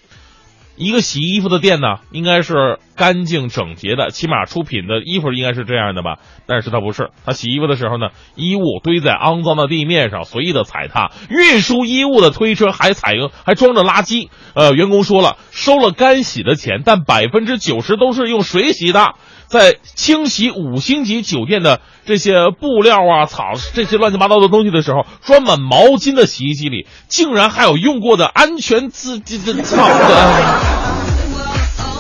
一个洗衣服的店呢，应该是干净整洁的，起码出品的衣服应该是这样的吧？但是他不是，他洗衣服的时候呢，衣物堆在肮脏的地面上，随意的踩踏，运输衣物的推车还采用还装着垃圾。呃，员工说了，收了干洗的钱，但百分之九十都是用水洗的。在清洗五星级酒店的这些布料啊、草这些乱七八糟的东西的时候，装满毛巾的洗衣机里竟然还有用过的安全自这这操的。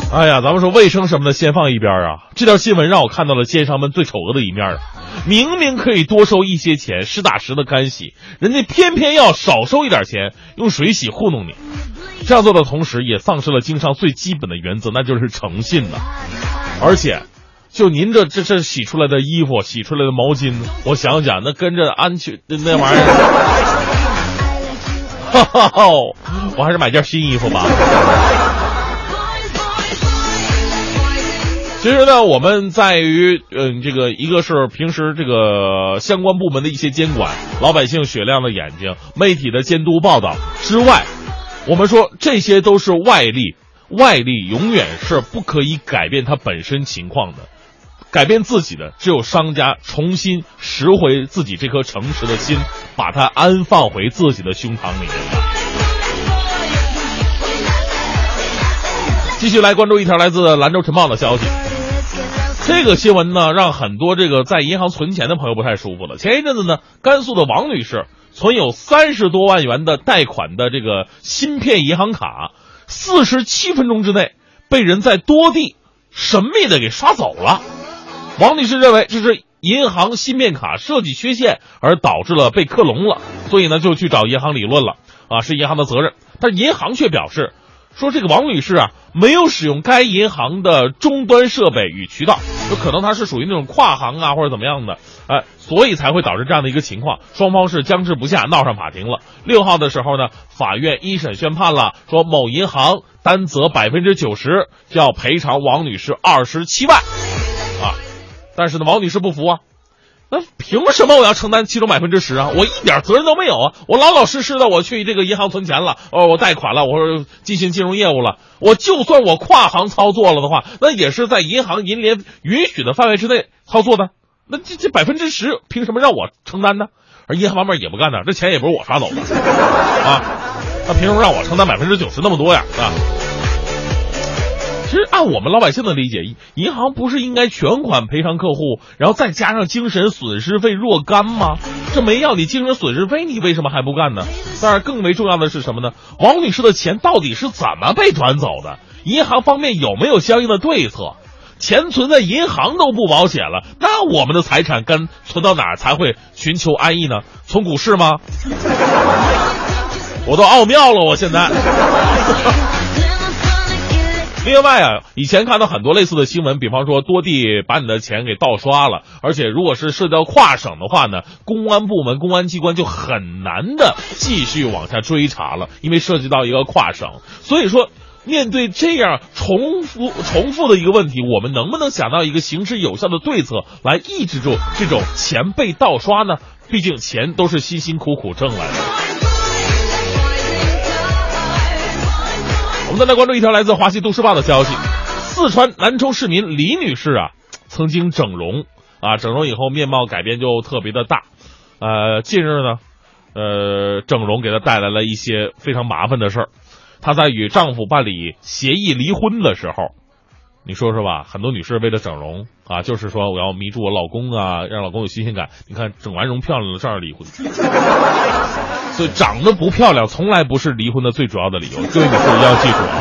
哎呀，咱们说卫生什么的先放一边啊！这条新闻让我看到了奸商们最丑恶的一面！明明可以多收一些钱，实打实的干洗，人家偏偏要少收一点钱，用水洗糊弄你。这样做的同时，也丧失了经商最基本的原则，那就是诚信呐。而且，就您这这这洗出来的衣服、洗出来的毛巾，我想想，那跟着安全那玩意儿，哈哈哈，我还是买件新衣服吧。其实呢，我们在于嗯，这个一个是平时这个相关部门的一些监管，老百姓雪亮的眼睛，媒体的监督报道之外，我们说这些都是外力，外力永远是不可以改变它本身情况的，改变自己的只有商家重新拾回自己这颗诚实的心，把它安放回自己的胸膛里面。继续来关注一条来自兰州晨报的消息。这个新闻呢，让很多这个在银行存钱的朋友不太舒服了。前一阵子呢，甘肃的王女士存有三十多万元的贷款的这个芯片银行卡，四十七分钟之内被人在多地神秘的给刷走了。王女士认为这是银行芯片卡设计缺陷而导致了被克隆了，所以呢就去找银行理论了，啊是银行的责任。但银行却表示。说这个王女士啊，没有使用该银行的终端设备与渠道，有可能她是属于那种跨行啊或者怎么样的，哎，所以才会导致这样的一个情况。双方是僵持不下，闹上法庭了。六号的时候呢，法院一审宣判了，说某银行担责百分之九十，要赔偿王女士二十七万，啊，但是呢，王女士不服啊。那凭什么我要承担其中百分之十啊？我一点责任都没有啊！我老老实实的我去这个银行存钱了，哦，我贷款了，我说进行金融业务了。我就算我跨行操作了的话，那也是在银行银联允许的范围之内操作的。那这这百分之十凭什么让我承担呢？而银行方面也不干呢，这钱也不是我刷走的啊，那凭什么让我承担百分之九十那么多呀？啊？其实按我们老百姓的理解，银行不是应该全款赔偿客户，然后再加上精神损失费若干吗？这没要你精神损失费，你为什么还不干呢？当然，更为重要的是什么呢？王女士的钱到底是怎么被转走的？银行方面有没有相应的对策？钱存在银行都不保险了，那我们的财产跟存到哪儿才会寻求安逸呢？存股市吗？我都奥妙了，我现在。另外啊，以前看到很多类似的新闻，比方说多地把你的钱给盗刷了，而且如果是涉及到跨省的话呢，公安部门、公安机关就很难的继续往下追查了，因为涉及到一个跨省。所以说，面对这样重复重复的一个问题，我们能不能想到一个行之有效的对策来抑制住这种钱被盗刷呢？毕竟钱都是辛辛苦苦挣来的。再来关注一条来自华西都市报的消息：四川南充市民李女士啊，曾经整容啊，整容以后面貌改变就特别的大。呃，近日呢，呃，整容给她带来了一些非常麻烦的事儿。她在与丈夫办理协议离婚的时候，你说说吧，很多女士为了整容啊，就是说我要迷住我老公啊，让老公有新鲜感。你看整完容漂亮了，照样离婚。所以长得不漂亮从来不是离婚的最主要的理由，各位女士一定要记住啊。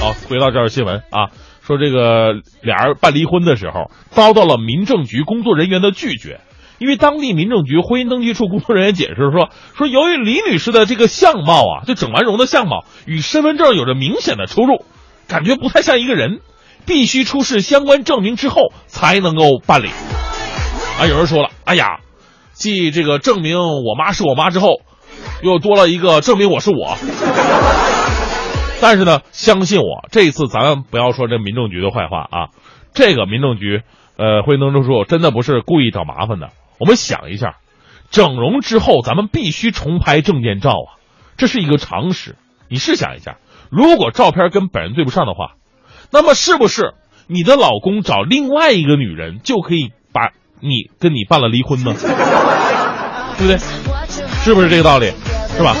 好，回到这儿新闻啊，说这个俩人办离婚的时候遭到了民政局工作人员的拒绝，因为当地民政局婚姻登记处工作人员解释说，说由于李女士的这个相貌啊，就整完容的相貌与身份证有着明显的出入，感觉不太像一个人，必须出示相关证明之后才能够办理。啊，有人说了，哎呀，继这个证明我妈是我妈之后。又多了一个证明我是我，但是呢，相信我，这一次咱们不要说这民政局的坏话啊。这个民政局，呃，会登证处真的不是故意找麻烦的。我们想一下，整容之后咱们必须重拍证件照啊，这是一个常识。你试想一下，如果照片跟本人对不上的话，那么是不是你的老公找另外一个女人就可以把你跟你办了离婚呢？对不对？是不是这个道理？是吧？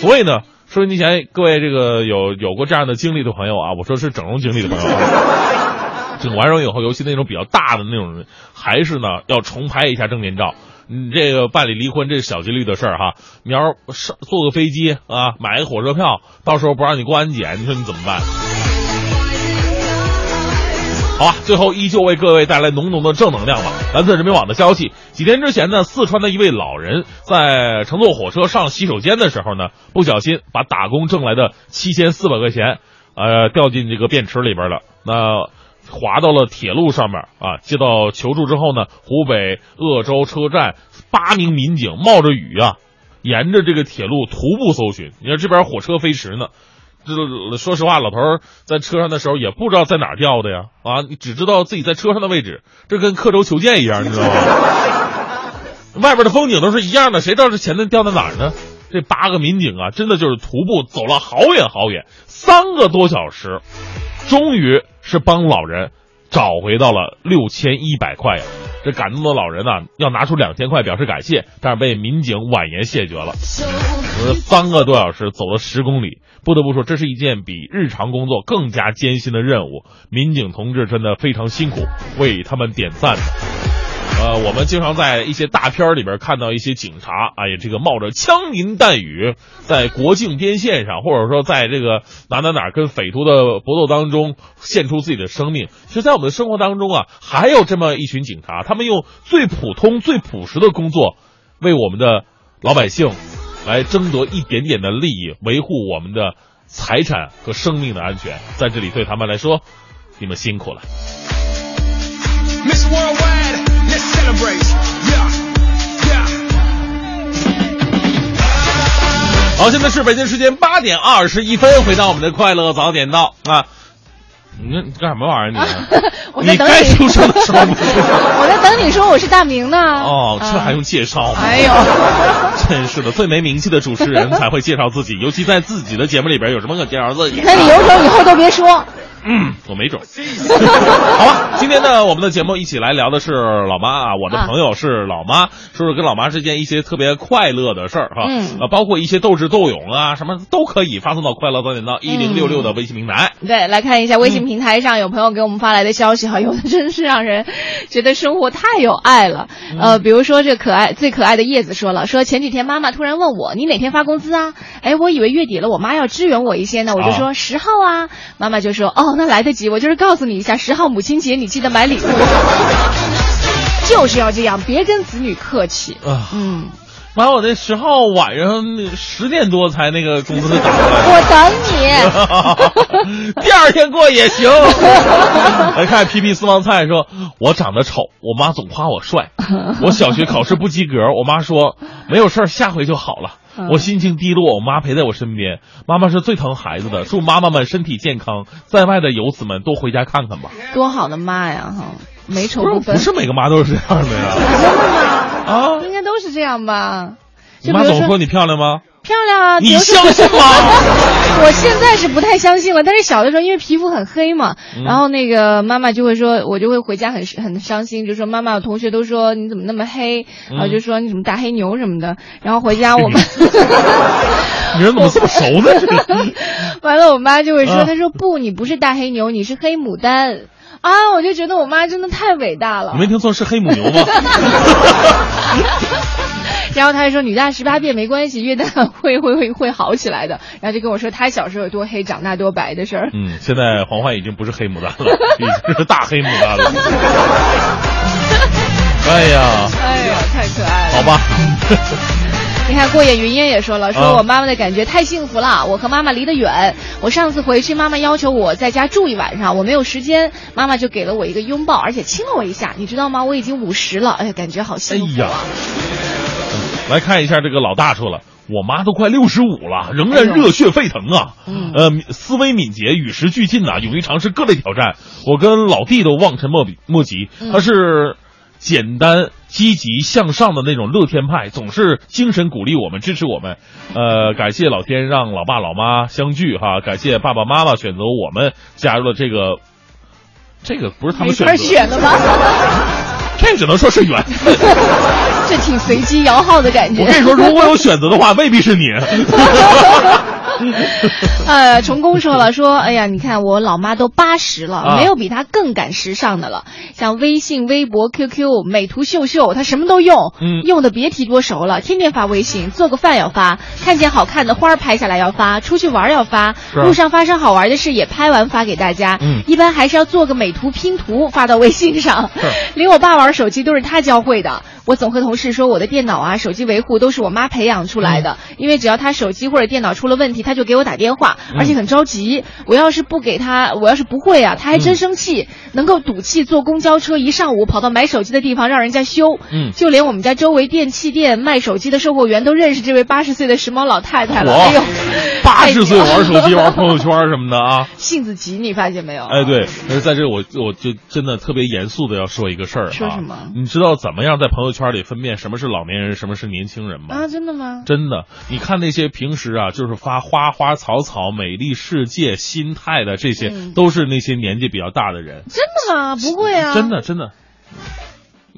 所以呢，收音机前各位这个有有过这样的经历的朋友啊，我说是整容经历的朋友，啊 整完容以后，尤其那种比较大的那种人，还是呢要重拍一下证件照。你这个办理离婚这是小几率的事儿哈，你要上坐个飞机啊，买个火车票，到时候不让你过安检，你说你怎么办？好吧，最后依旧为各位带来浓浓的正能量吧。蓝色人民网的消息，几天之前呢，四川的一位老人在乘坐火车上洗手间的时候呢，不小心把打工挣来的七千四百块钱，呃，掉进这个便池里边了。那滑到了铁路上面啊。接到求助之后呢，湖北鄂州车站八名民警冒着雨啊，沿着这个铁路徒步搜寻。你看这边火车飞驰呢。这说实话，老头儿在车上的时候也不知道在哪儿掉的呀，啊，你只知道自己在车上的位置，这跟刻舟求剑一样，你知道吗？外边的风景都是一样的，谁知道这钱呢掉在哪儿呢？这八个民警啊，真的就是徒步走了好远好远，三个多小时，终于是帮老人找回到了六千一百块呀。这感动的老人呢，要拿出两千块表示感谢，但是被民警婉言谢绝了。我说三个多小时走了十公里，不得不说这是一件比日常工作更加艰辛的任务。民警同志真的非常辛苦，为他们点赞。呃，我们经常在一些大片里边看到一些警察，哎呀，这个冒着枪林弹雨，在国境边线上，或者说在这个哪哪哪跟匪徒的搏斗当中献出自己的生命。其实，在我们的生活当中啊，还有这么一群警察，他们用最普通、最朴实的工作，为我们的老百姓来争夺一点点的利益，维护我们的财产和生命的安全。在这里，对他们来说，你们辛苦了。好，现在是北京时间八点二十一分，回到我们的快乐早点到啊！你你干什么玩意儿你？你该出声的时候，我在等你说我是大明呢。哦，这还用介绍吗？哎呦，真是的，最没名气的主持人才会介绍自己，尤其在自己的节目里边，有什么可介绍自己？那你有种以后都别说。嗯，我没准。好吧，今天呢，我们的节目一起来聊的是老妈啊，我的朋友是老妈，说说跟老妈之间一些特别快乐的事儿哈，嗯，啊包括一些斗智斗勇啊，什么都可以发送到快乐早点到一零六六的微信平台。对，来看一下微信平台上有朋友给我们发来的消息哈，有的真是让人觉得生活太有爱了。呃，比如说这可爱最可爱的叶子说了，说前几天妈妈突然问我，你哪天发工资啊？哎，我以为月底了，我妈要支援我一些呢，我就说十号啊，妈妈就说哦。那来得及，我就是告诉你一下，十号母亲节你记得买礼物，就是要这样，别跟子女客气。啊，嗯，完我那十号晚上十点多才那个工资打过来。我等你，第二天过也行。来 看皮皮私房菜说，我长得丑，我妈总夸我帅。我小学考试不及格，我妈说没有事儿，下回就好了。我心情低落，我妈陪在我身边。妈妈是最疼孩子的，祝妈妈们身体健康。在外的游子们都回家看看吧。多好的妈呀！哈，美丑不分。不是每个妈都是这样的呀。真的吗？啊，应该都是这样吧。你妈总说你漂亮吗？漂亮啊！你相信吗？我现在是不太相信了，但是小的时候因为皮肤很黑嘛，然后那个妈妈就会说，我就会回家很很伤心，就说妈妈，同学都说你怎么那么黑，然后就说你什么大黑牛什么的，然后回家我们，你人怎么这么熟呢？完了，我妈就会说，她说不，你不是大黑牛，你是黑牡丹啊！我就觉得我妈真的太伟大了。你没听错，是黑母牛吗？然后他还说女大十八变没关系，越大会会会会好起来的。然后就跟我说他小时候有多黑，长大多白的事儿。嗯，现在黄欢已经不是黑牡丹了，已经是大黑牡丹了。哎呀，哎呀，太可爱了。好吧。你看过眼云烟也说了，说我妈妈的感觉太幸福了。我和妈妈离得远，我上次回去，妈妈要求我在家住一晚上，我没有时间，妈妈就给了我一个拥抱，而且亲了我一下。你知道吗？我已经五十了，哎呀，感觉好幸福啊。来看一下这个老大说了，我妈都快六十五了，仍然热血沸腾啊！呃，思维敏捷，与时俱进呐，勇于尝试各类挑战。我跟老弟都望尘莫比莫及，他是简单、积极向上的那种乐天派，总是精神鼓励我们，支持我们。呃，感谢老天让老爸老妈相聚哈，感谢爸爸妈妈选择我们加入了这个，这个不是他们选择选的吗？这只能说是缘分，这挺随机摇号的感觉。我跟你说，如果有选择的话，未必是你。呃，成功说了，说，哎呀，你看我老妈都八十了，没有比她更赶时尚的了。像微信、微博、QQ、美图秀秀，她什么都用，嗯，用的别提多熟了，天天发微信，做个饭要发，看见好看的花拍下来要发，出去玩要发，路上发生好玩的事也拍完发给大家。嗯，一般还是要做个美图拼图发到微信上。连我爸玩手机都是他教会的。我总和同事说，我的电脑啊、手机维护都是我妈培养出来的，因为只要她手机或者电脑出了问题，她就给我打电话，而且很着急。我要是不给她，我要是不会啊，她还真生气，能够赌气坐公交车一上午跑到买手机的地方让人家修。嗯，就连我们家周围电器店卖手机的售货员都认识这位八十岁的时髦老太太了。哎呦，八十岁玩手机、玩朋友圈什么的啊，性子急，你发现没有？哎，对，而在这我我就真的特别严肃的要说一个事儿啊，说什么？你知道怎么样在朋友圈？圈里分辨什么是老年人，什么是年轻人吗？啊，真的吗？真的，你看那些平时啊，就是发花花草草、美丽世界、心态的这些，都是那些年纪比较大的人。真的吗？不会啊。真的，真的。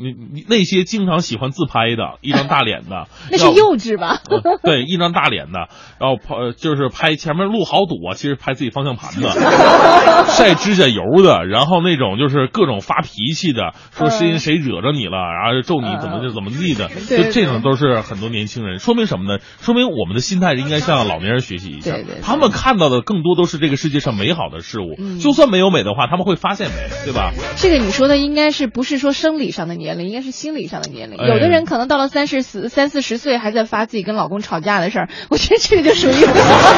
你你那些经常喜欢自拍的，一张大脸的，那是幼稚吧？对，一张大脸的，然后拍就是拍前面路好堵啊，其实拍自己方向盘的，晒指甲油的，然后那种就是各种发脾气的，说是因为谁惹着你了，然后咒你怎么就怎么地的，就这种都是很多年轻人。说明什么呢？说明我们的心态应该向老年人学习一下。对对。他们看到的更多都是这个世界上美好的事物，就算没有美的话，他们会发现美，对吧？这个你说的应该是不是说生理上的年龄？应该是心理上的年龄，有的人可能到了三十四、三四十岁还在发自己跟老公吵架的事儿，我觉得这个就属于，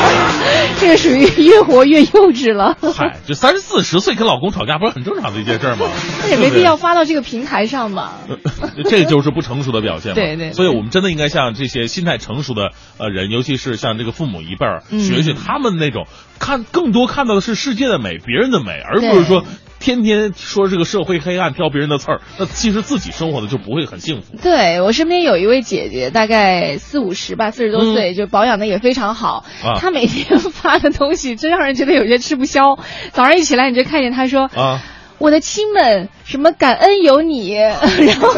这个属于越活越幼稚了。嗨，就三十四十岁跟老公吵架不是很正常的一件事吗？那也没必要发到这个平台上吧？这就是不成熟的表现。对对。所以我们真的应该像这些心态成熟的呃人，尤其是像这个父母一辈儿，学学他们那种看更多看到的是世界的美、别人的美，而不是说。天天说这个社会黑暗，挑别人的刺儿，那其实自己生活的就不会很幸福。对我身边有一位姐姐，大概四五十吧，四十多岁，就保养的也非常好。她每天发的东西，真让人觉得有些吃不消。早上一起来，你就看见她说：“啊，我的亲们。”什么感恩有你，然后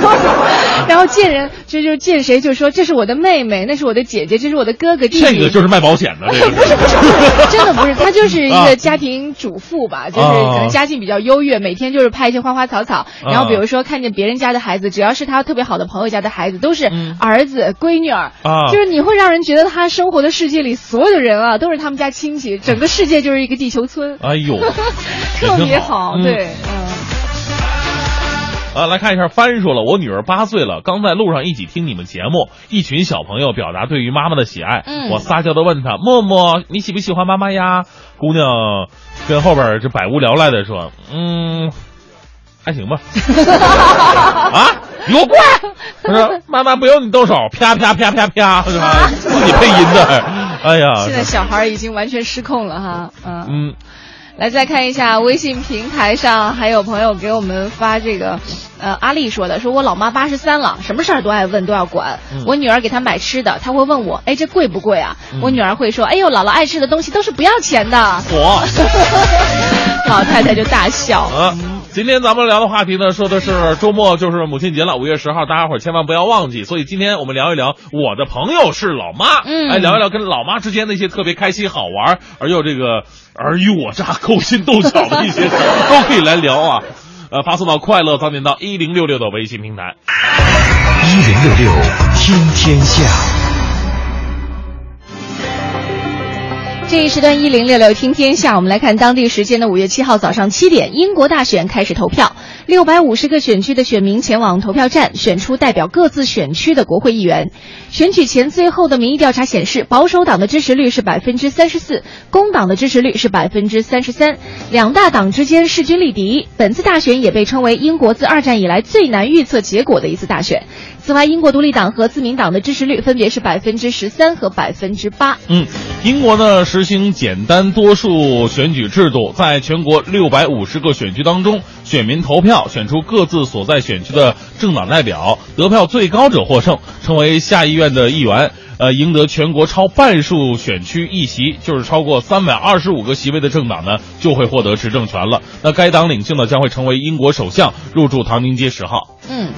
然后见人就就见谁就说这是我的妹妹，那是我的姐姐，这是我的哥哥弟弟。这个就是卖保险的，不是不是不是，真的不是，他就是一个 家庭主妇吧，就是可能家境比较优越，每天就是拍一些花花草草。然后比如说看见别人家的孩子，只要是他特别好的朋友家的孩子，都是儿子闺女儿，就是你会让人觉得他生活的世界里所有的人啊都是他们家亲戚，整个世界就是一个地球村。哎呦，特别好，对，嗯。啊，来看一下，帆说了，我女儿八岁了，刚在路上一起听你们节目，一群小朋友表达对于妈妈的喜爱，嗯我撒娇的问她，默默，你喜不喜欢妈妈呀？姑娘跟后边这百无聊赖的说，嗯，还行吧。啊，你给我过来！他说妈妈不用你动手，啪啪啪啪啪，是吧？自己配音的，哎呀，现在小孩已经完全失控了哈，嗯。嗯。来，再看一下微信平台上还有朋友给我们发这个，呃，阿丽说的，说我老妈八十三了，什么事儿都爱问，都要管。嗯我女儿给她买吃的，她会问我，哎，这贵不贵啊？嗯我女儿会说，哎呦，姥姥爱吃的东西都是不要钱的。我，老太太就大笑。啊，今天咱们聊的话题呢，说的是周末就是母亲节了，五月十号，大家伙儿千万不要忘记。所以今天我们聊一聊我的朋友是老妈，嗯来，聊一聊跟老妈之间的一些特别开心、好玩而又这个尔虞我诈、勾心斗角的一些事儿，都可以来聊啊。呃，发送到快乐早点到一零六六的微信平台。一零六六听天下。这一时段一零六六听天下，我们来看当地时间的五月七号早上七点，英国大选开始投票，六百五十个选区的选民前往投票站，选出代表各自选区的国会议员。选举前最后的民意调查显示，保守党的支持率是百分之三十四，工党的支持率是百分之三十三，两大党之间势均力敌。本次大选也被称为英国自二战以来最难预测结果的一次大选。此外，英国独立党和自民党的支持率分别是百分之十三和百分之八。嗯，英国呢实行简单多数选举制度，在全国六百五十个选区当中，选民投票选出各自所在选区的政党代表，得票最高者获胜，成为下议院的议员。呃，赢得全国超半数选区议席，就是超过三百二十五个席位的政党呢，就会获得执政权了。那该党领袖呢，将会成为英国首相，入驻唐宁街十号。嗯，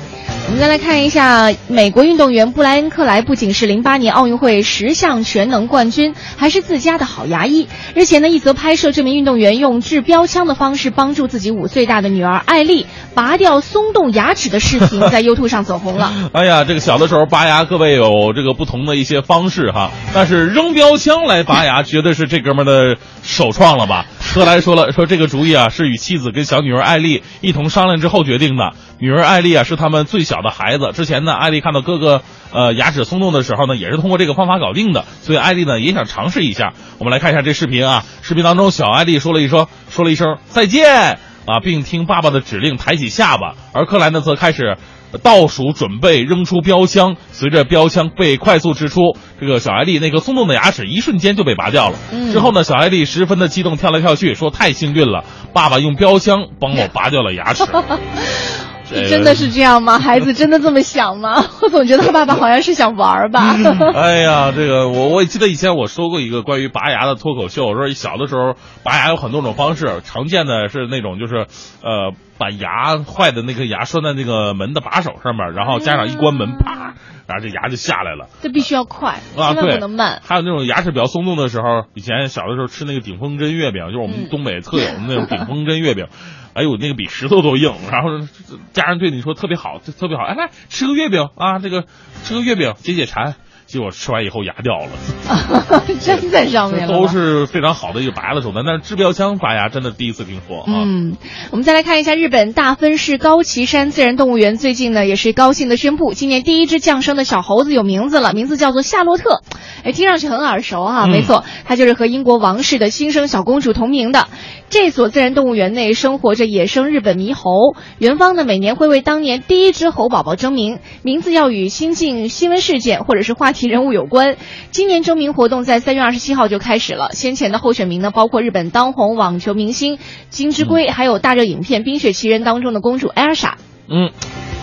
我们再来看一下，美国运动员布莱恩·克莱不仅是零八年奥运会十项全能冠军，还是自家的好牙医。日前呢，一则拍摄这名运动员用治标枪的方式帮助自己五岁大的女儿艾丽拔掉松动牙齿的视频，在 YouTube 上走红了。哎呀，这个小的时候拔牙，各位有这个不同的一些方式哈，但是扔标枪来拔牙，绝对是这哥们儿的首创了吧？克莱说了，说这个主意啊，是与妻子跟小女儿艾丽一同商量之后决定的。女儿艾丽啊，是他们最小的孩子。之前呢，艾丽看到哥哥呃牙齿松动的时候呢，也是通过这个方法搞定的，所以艾丽呢也想尝试一下。我们来看一下这视频啊，视频当中小艾丽说了一声，说了一声再见啊，并听爸爸的指令抬起下巴，而克莱呢则开始。倒数准备扔出标枪，随着标枪被快速掷出，这个小艾丽那颗松动的牙齿一瞬间就被拔掉了。嗯之后呢，小艾丽十分的激动，跳来跳去，说太幸运了，爸爸用标枪帮我拔掉了牙齿。这个真的是这样吗？孩子真的这么想吗？我总觉得他爸爸好像是想玩儿吧。哎呀，这个我我也记得以前我说过一个关于拔牙的脱口秀，我说小的时候拔牙有很多种方式，常见的是那种就是，呃，把牙坏的那个牙拴在那个门的把手上面，然后家长一关门，啪，然后这牙就下来了。这必须要快，啊，千万对，不能慢。还有那种牙齿比较松动的时候，以前小的时候吃那个顶峰针月饼，就是我们东北特有的那种顶峰针月饼，哎呦，那个比石头都硬。然后家人对你说特别好，特别好，哎，来吃个月饼啊，这个吃个月饼解解馋。结果吃完以后牙掉了，粘在上面了。都是非常好的一个拔牙的手段。但是治标枪拔牙真的第一次听说啊。嗯，我们再来看一下日本大分市高崎山自然动物园，最近呢也是高兴的宣布，今年第一只降生的小猴子有名字了，名字叫做夏洛特。哎，听上去很耳熟哈、嗯没错，它就是和英国王室的新生小公主同名的。这所自然动物园内生活着野生日本猕猴，园方呢每年会为当年第一只猴宝宝征名，名字要与新晋新闻事件或者是话题人物有关。今年征名活动在三月二十七号就开始了，先前的候选名呢包括日本当红网球明星金之圭，还有大热影片《冰雪奇缘》当中的公主艾尔莎。嗯，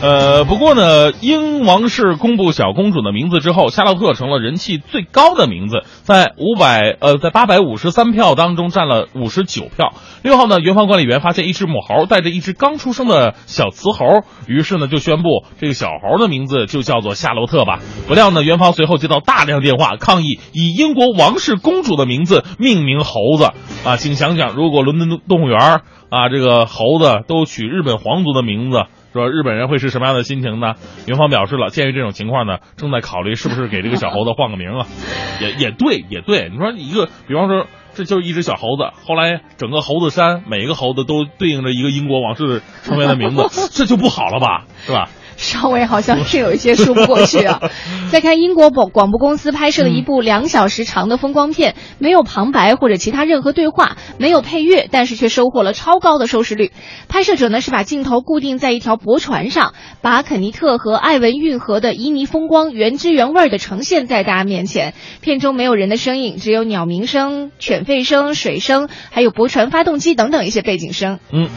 呃，不过呢，英王室公布小公主的名字之后，夏洛特成了人气最高的名字，在五百呃，在八百五十三票当中占了五十九票。六号呢，园方管理员发现一只母猴带着一只刚出生的小雌猴，于是呢就宣布这个小猴的名字就叫做夏洛特吧。不料呢，园方随后接到大量电话抗议，以英国王室公主的名字命名猴子啊，请想想，如果伦敦动物园啊这个猴子都取日本皇族的名字。说日本人会是什么样的心情呢？元芳表示了，鉴于这种情况呢，正在考虑是不是给这个小猴子换个名啊。也也对，也对。你说一个，比方说这就是一只小猴子。后来整个猴子山每一个猴子都对应着一个英国王室成员的名字，这就不好了吧？是吧？稍微好像是有一些说不过去啊。再看英国广广播公司拍摄的一部两小时长的风光片，没有旁白或者其他任何对话，没有配乐，但是却收获了超高的收视率。拍摄者呢是把镜头固定在一条驳船上，把肯尼特和艾文运河的旖旎风光原汁原味的呈现在大家面前。片中没有人的声音，只有鸟鸣声、犬吠声、水声，还有驳船发动机等等一些背景声。嗯。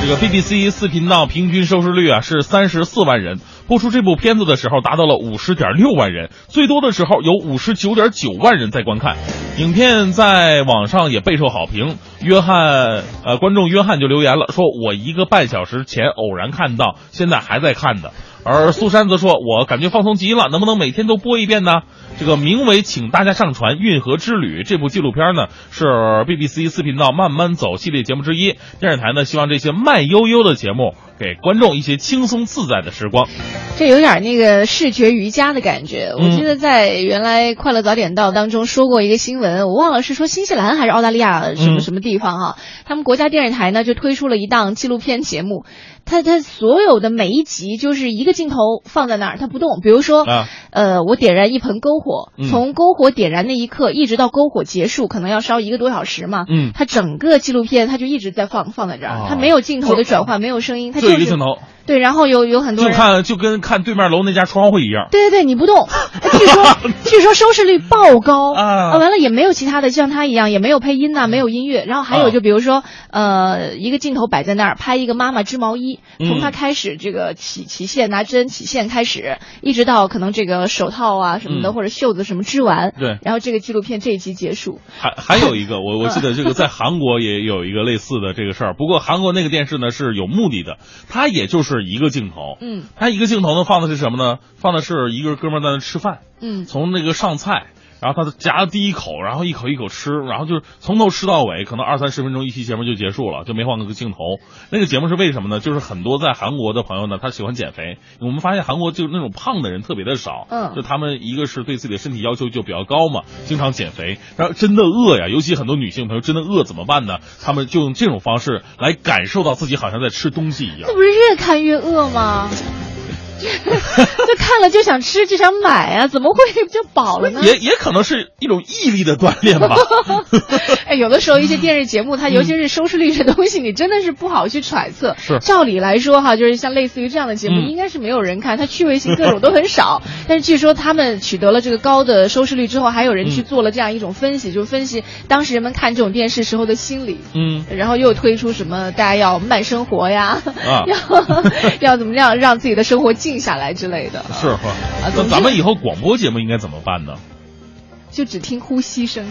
这个 BBC 四频道平均收视率啊是三十四万人，播出这部片子的时候达到了五十点六万人，最多的时候有五十九点九万人在观看。影片在网上也备受好评。约翰，呃，观众约翰就留言了，说我一个半小时前偶然看到，现在还在看的。而苏珊则说，我感觉放松极了，能不能每天都播一遍呢？这个名为《请大家上船运河之旅》这部纪录片呢，是 BBC 四频道慢慢走系列节目之一。电视台呢，希望这些慢悠悠的节目给观众一些轻松自在的时光。这有点那个视觉瑜伽的感觉。我记得在原来《快乐早点到》当中说过一个新闻，我忘了是说新西兰还是澳大利亚什么什么地方哈，他们国家电视台呢就推出了一档纪录片节目。它它所有的每一集就是一个镜头放在那儿，它不动。比如说，呃，我点燃一盆篝火，从篝火点燃那一刻一直到篝火结束，可能要烧一个多小时嘛。嗯，它整个纪录片它就一直在放放在这儿，它没有镜头的转换，没有声音，它就是镜头。对，然后有有很多就看就跟看对面楼那家窗户一样。对对对，你不动，据说 据说收视率爆高啊！完了也没有其他的，像他一样也没有配音呐，没有音乐。然后还有就比如说，呃，一个镜头摆在那儿，拍一个妈妈织毛衣，从她开始这个起起线拿针起线开始，一直到可能这个手套啊什么的或者袖子什么织完。对。然后这个纪录片这一集结束。还还有一个，我 我记得这个在韩国也有一个类似的这个事儿，不过韩国那个电视呢是有目的的，它也就是一个镜头。嗯，他一个镜头呢，放的是什么呢？放的是一个哥们在那吃饭。嗯，从那个上菜，然后他夹第一口，然后一口一口吃，然后就是从头吃到尾，可能二三十分钟一期节目就结束了，就没换那个镜头。那个节目是为什么呢？就是很多在韩国的朋友呢，他喜欢减肥。我们发现韩国就那种胖的人特别的少。嗯，就他们一个是对自己的身体要求就比较高嘛，经常减肥。然后真的饿呀，尤其很多女性朋友真的饿怎么办呢？他们就用这种方式来感受到自己好像在吃东西一样。这不是越看越饿吗？就看了就想吃就想买啊，怎么会就饱了呢？也也可能是一种毅力的锻炼吧。哎，有的时候一些电视节目，它尤其是收视率这东西，你真的是不好去揣测。是，照理来说哈，就是像类似于这样的节目，应该是没有人看，它趣味性各种都很少。但是据说他们取得了这个高的收视率之后，还有人去做了这样一种分析，就分析当时人们看这种电视时候的心理。嗯，然后又推出什么大家要慢生活呀，啊，要要怎么样让自己的生活静下来之类的。是哈，那咱们以后广播节目应该怎么办呢？就只听呼吸声，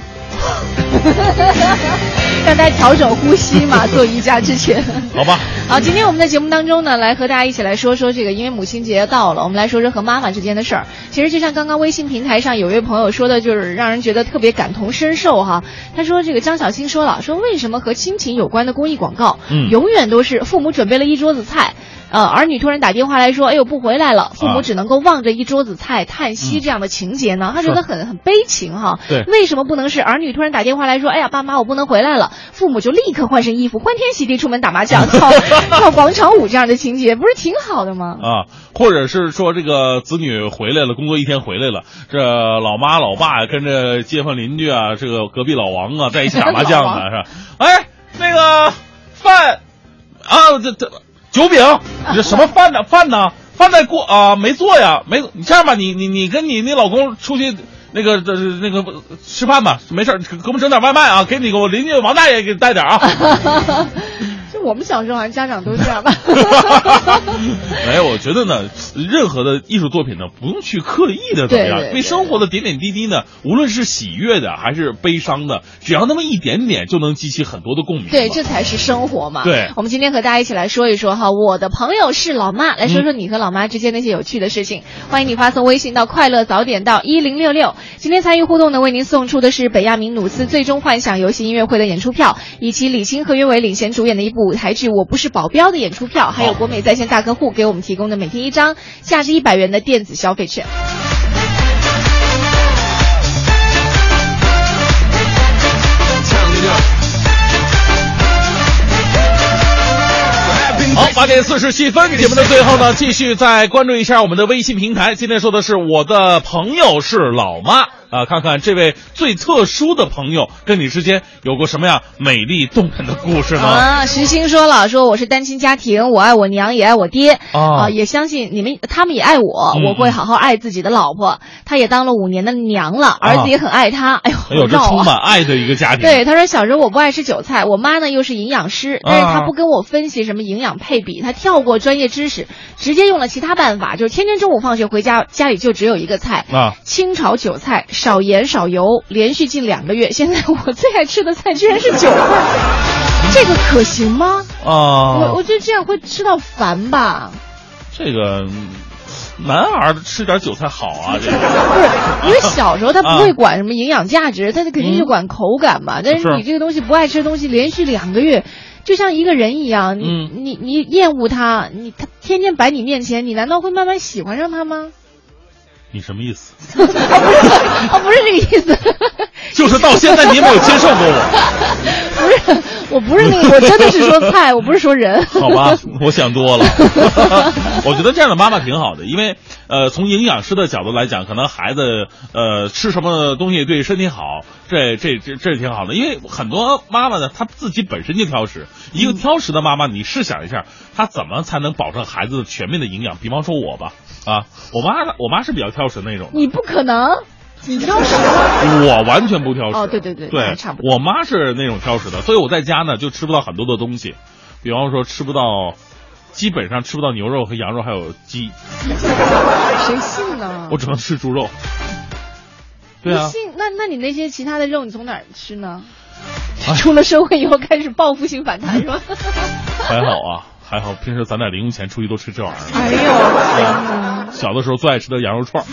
让 大家调整呼吸嘛，做瑜伽之前。好吧。好，今天我们在节目当中呢，来和大家一起来说说这个，因为母亲节到了，我们来说说和妈妈之间的事儿。其实就像刚刚微信平台上有一位朋友说的，就是让人觉得特别感同身受哈。他说这个张小青说了，说为什么和亲情有关的公益广告，嗯，永远都是父母准备了一桌子菜。呃，儿女突然打电话来说：“哎呦，不回来了。”父母只能够望着一桌子菜叹息，这样的情节呢，他觉得很很悲情哈。对，为什么不能是儿女突然打电话来说：“哎呀，爸妈，我不能回来了。”父母就立刻换身衣服，欢天喜地出门打麻将、跳跳广场舞，这样的情节不是挺好的吗？啊，或者是说这个子女回来了，工作一天回来了，这老妈老爸跟着街坊邻居啊，这个隔壁老王啊，在一起打麻将 呢，是吧？哎，那个饭啊，这这。酒饼，你这什么饭呢？饭呢？饭在锅啊，没做呀，没。你这样吧，你你你跟你你老公出去那个这那个吃饭吧，没事给我们整点外卖啊，给你个我邻居王大爷给带点啊。就我们小时候好像家长都这样吧。没有，我觉得呢，任何的艺术作品呢，不用去刻意的怎么样，为生活的点点滴滴呢，无论是喜悦的还是悲伤的，只要那么一点点，就能激起很多的共鸣。对，这才是生活嘛。对，我们今天和大家一起来说一说哈，我的朋友是老妈，来说说你和老妈之间那些有趣的事情。欢迎你发送微信到快乐早点到一零六六。今天参与互动呢，为您送出的是北亚明努斯最终幻想游戏音乐会的演出票，以及李青和岳伟领衔主演的一部舞台剧我不是保镖的演出票还有国美在线大客户给我们提供的每天一张价值一百元的电子消费券。好八点四十七分节目的最后呢继续再关注一下我们的微信平台。今天说的是我的朋友是老妈。啊，看看这位最特殊的朋友跟你之间有过什么样美丽动人的故事呢？啊，徐星说了，说我是单亲家庭，我爱我娘，也爱我爹啊也相信你们，他们也爱我，嗯我会好好爱自己的老婆。她也当了五年的娘了，儿子也很爱她。哎呦，哎呦，这充满爱的一个家庭。对，他说小时候我不爱吃韭菜，我妈呢又是营养师，但是啊她不跟我分析什么营养配比，她跳过专业知识，直接用了其他办法，就是天天中午放学回家，家里就只有一个菜啊，清炒韭菜，少盐少油，连续近两个月，现在我最爱吃的菜居然是韭菜，这个可行吗？我啊我我，觉得这样会吃到烦吧。这个嗯男孩儿吃点韭菜好啊，这个不是，因为小时候他不会啊管什么营养价值，他肯定是管口感嘛。但是是你这个东西不爱吃的东西，连续两个月，就像一个人一样，你、嗯你你厌恶他，你他天天摆你面前，你难道会慢慢喜欢上他吗？你什么意思？哦，不是这个意思，就是到现在你也没有接受过我，不是，我不是那个，我真的是说菜，我不是说人。好吧？我想多了。我觉得这样的妈妈挺好的，因为呃，从营养师的角度来讲，可能孩子呃吃什么东西对身体好，这这这这挺好的。因为很多妈妈呢，她自己本身就挑食，一个挑食的妈妈，你试想一下，她怎么才能保证孩子全面的营养？比方说我吧，啊，我妈我妈是比较挑食那种。你不可能，你挑食。我完全不挑食。哦对对对对差不多我妈是那种挑食的，所以我在家呢就吃不到很多的东西，比方说吃不到，基本上吃不到牛肉和羊肉，还有鸡，谁信呢？我只能吃猪肉。对啊，信？那那你那些其他的肉你从哪儿吃呢？哎出了社会以后开始报复性反弹是吧？还好啊，还好，平时攒点零用钱出去都吃这玩意儿。哎呦！小的时候最爱吃的羊肉串儿，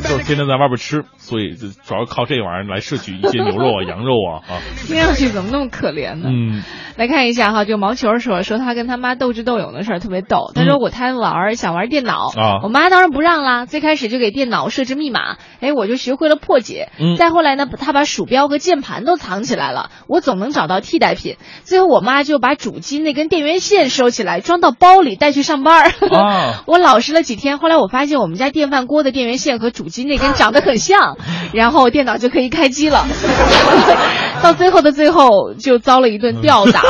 就是天天在外边吃，所以就主要靠这玩意儿来摄取一些牛肉啊、羊肉啊啊。听上去怎么那么可怜呢？嗯，来看一下哈，就毛球说说他跟他妈斗智斗勇的事儿特别逗。他说我贪玩儿，想玩电脑啊我妈当然不让啦。最开始就给电脑设置密码，哎，我就学会了破解。嗯再后来呢，他把鼠标和键盘都藏起来了，我总能找到替代品。最后我妈就把主机那根电源线收起来，装到包里带去上班儿。啊 我老实了几天，后来我发现我们家电饭锅的电源线和主机那根长得很像，然后电脑就可以开机了。到最后的最后，就遭了一顿吊打，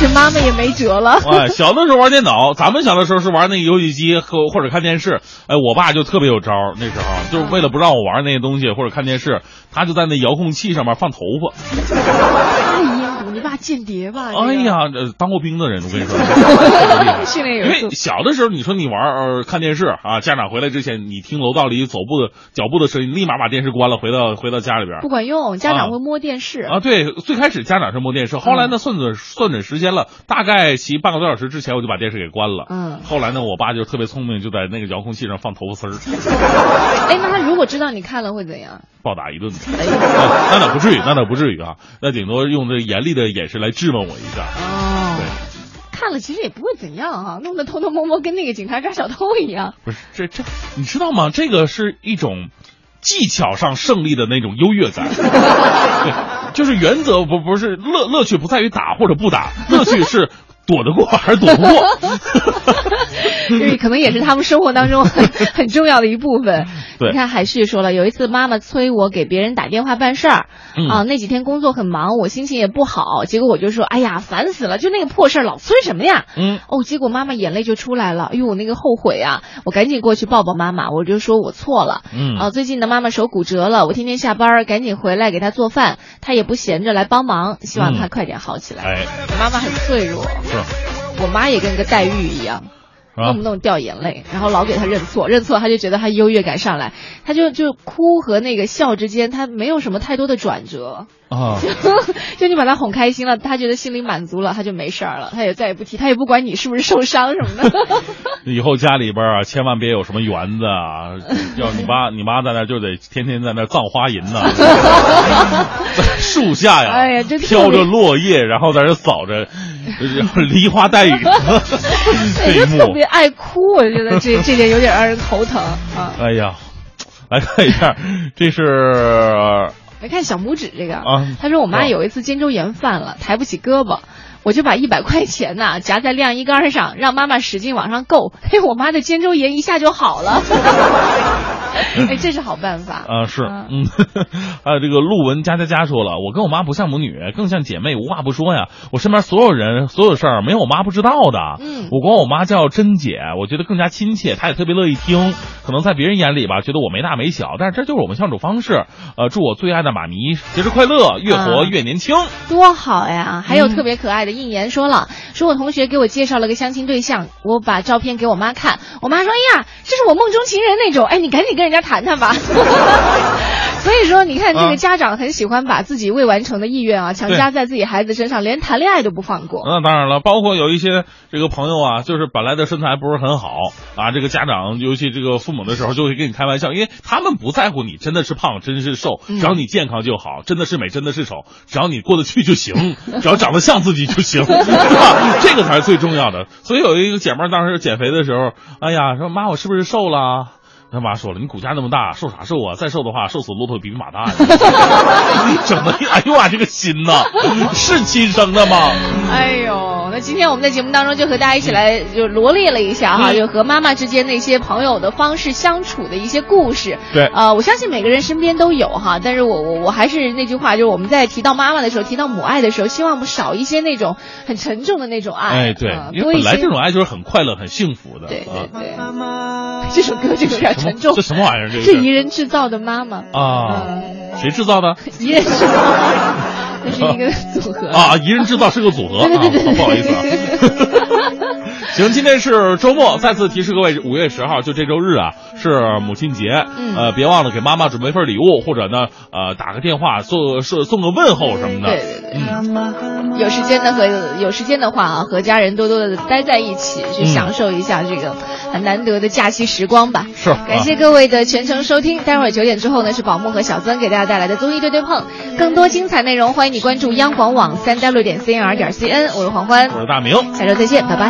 这妈妈也没辙了。哎，小的时候玩电脑，咱们小的时候是玩那个游戏机或或者看电视。哎，我爸就特别有招儿，那时候就是为了不让我玩那些东西或者看电视，他就在那遥控器上面放头发。太阴毒，你爸间谍吧？哎呀，这当过兵的人，我跟你说，训练有素因为小的时候，你说你玩呃看电视啊，家长回来之前，你听楼道里走步的脚步的声音，立马把电视关了，回到回到家里边。不管用，家啊长会摸电视。啊，对，最开始家长是摸电视，后来呢，算准算准时间了，大概骑半个多小时之前，我就把电视给关了。嗯后来呢，我爸就特别聪明，就在那个遥控器上放头发丝儿，哎，那他如果知道你看了会怎样？暴打一顿。啊那倒不至于，那倒不至于啊，那顶多用这严厉的眼神来质问我一下。哦对，看了其实也不会怎样啊、弄得偷偷摸摸跟那个警察抓小偷一样。不是这这，你知道吗？这个是一种技巧上胜利的那种优越感。对，就是原则不不是乐乐趣不在于打或者不打，乐趣是躲得过还是躲不过。就是可能也是他们生活当中很 很重要的一部分。对你看海旭说了，有一次妈妈催我给别人打电话办事儿，嗯啊，那几天工作很忙，我心情也不好，结果我就说，哎呀，烦死了，就那个破事儿老催什么呀？嗯，哦，结果妈妈眼泪就出来了，哎呦，我那个后悔啊，我赶紧过去抱抱妈妈，我就说我错了。嗯啊，最近呢，妈妈手骨折了，我天天下班赶紧回来给她做饭，她也不闲着来帮忙，希望嗯她快点好起来。哎，妈妈很脆弱，是我妈也跟个黛玉一样。啊动不动掉眼泪，然后老给她认错，认错她就觉得她优越感上来，她就就哭和那个笑之间，她没有什么太多的转折，啊，就你把他哄开心了，他觉得心里满足了，他就没事儿了，他也再也不提，他也不管你是不是受伤什么的。以后家里边啊，千万别有什么园子啊，要你妈你妈在那就得天天在那儿葬花银呐，在树下呀，哎呀飘着落叶，然后在这扫着，梨花带雨这一幕。就特别，爱哭，我觉得这这点有点让人头疼啊。哎呀，来看一下，这是来看小拇指这个啊他说我妈啊有一次肩周炎犯了，抬不起胳膊，我就把一百块钱呐夹在晾衣杆上，让妈妈使劲往上够，嘿，我妈的肩周炎一下就好了。哎，这是好办法。啊，是，嗯，还有这个陆文佳佳佳说了，我跟我妈不像母女，更像姐妹，无话不说呀。我身边所有人所有事儿没有我妈不知道的。嗯，我管我妈叫珍姐，我觉得更加亲切，她也特别乐意听。可能在别人眼里吧，觉得我没大没小，但是这就是我们相处方式。呃，祝我最爱的妈咪节日快乐，越活越年轻，多好呀！还有特别可爱的应言说了，说我同学给我介绍了个相亲对象，我把照片给我妈看，我妈说，哎呀，这是我梦中情人那种，哎，你赶紧跟人家谈谈吧。所以说，你看这个家长很喜欢把自己未完成的意愿啊强加在自己孩子身上，连谈恋爱都不放过。那当然了，包括有一些这个朋友啊，就是本来的身材不是很好啊，这个家长尤其这个父母的时候就会跟你开玩笑，因为他们不在乎你真的是胖，真是瘦，只要你健康就好，真的是美，真的是丑，只要你过得去就行，只要长得像自己就行？这个才是最重要的。所以有一个姐妹当时减肥的时候，哎呀，说妈，我是不是瘦了？他妈说了，你骨架那么大，瘦啥瘦啊？再瘦的话，瘦死骆驼比比马大呀！整的，哎呦啊，这个心呐，是亲生的吗？哎呦，那今天我们在节目当中就和大家一起来就罗列了一下哈，就和妈妈之间那些朋友的方式相处的一些故事。对，呃，我相信每个人身边都有哈，但是我我我还是那句话，就是我们在提到妈妈的时候，提到母爱的时候，希望我们少一些那种很沉重的那种爱。哎，对，因为本来这种爱就是很快乐、很幸福的。对对对，妈妈 这首歌就有点沉重。这什么玩意儿？这是宜人制造的妈妈啊？谁制造的？宜人制造，这是一个组合啊！宜人制造是个组合，对对对，不好意思啊。行，今天是周末，再次提示各位，五月十号就这周日啊，是母亲节。嗯，呃，别忘了给妈妈准备份礼物，或者呢，呃，打个电话，送送送个问候什么的。对对对，嗯，有时间的和有时间的话啊，和家人多多的待在一起，去享受一下这个很难得的假期时光吧。是，感谢各位的全程收听。待会儿九点之后呢，是宝木和小曾给大家带来的综艺对对碰，更多精彩内容，欢迎你关注央广网三 w 点 cnr 点 cn。我是黄欢，我是大明，下周再见，拜拜。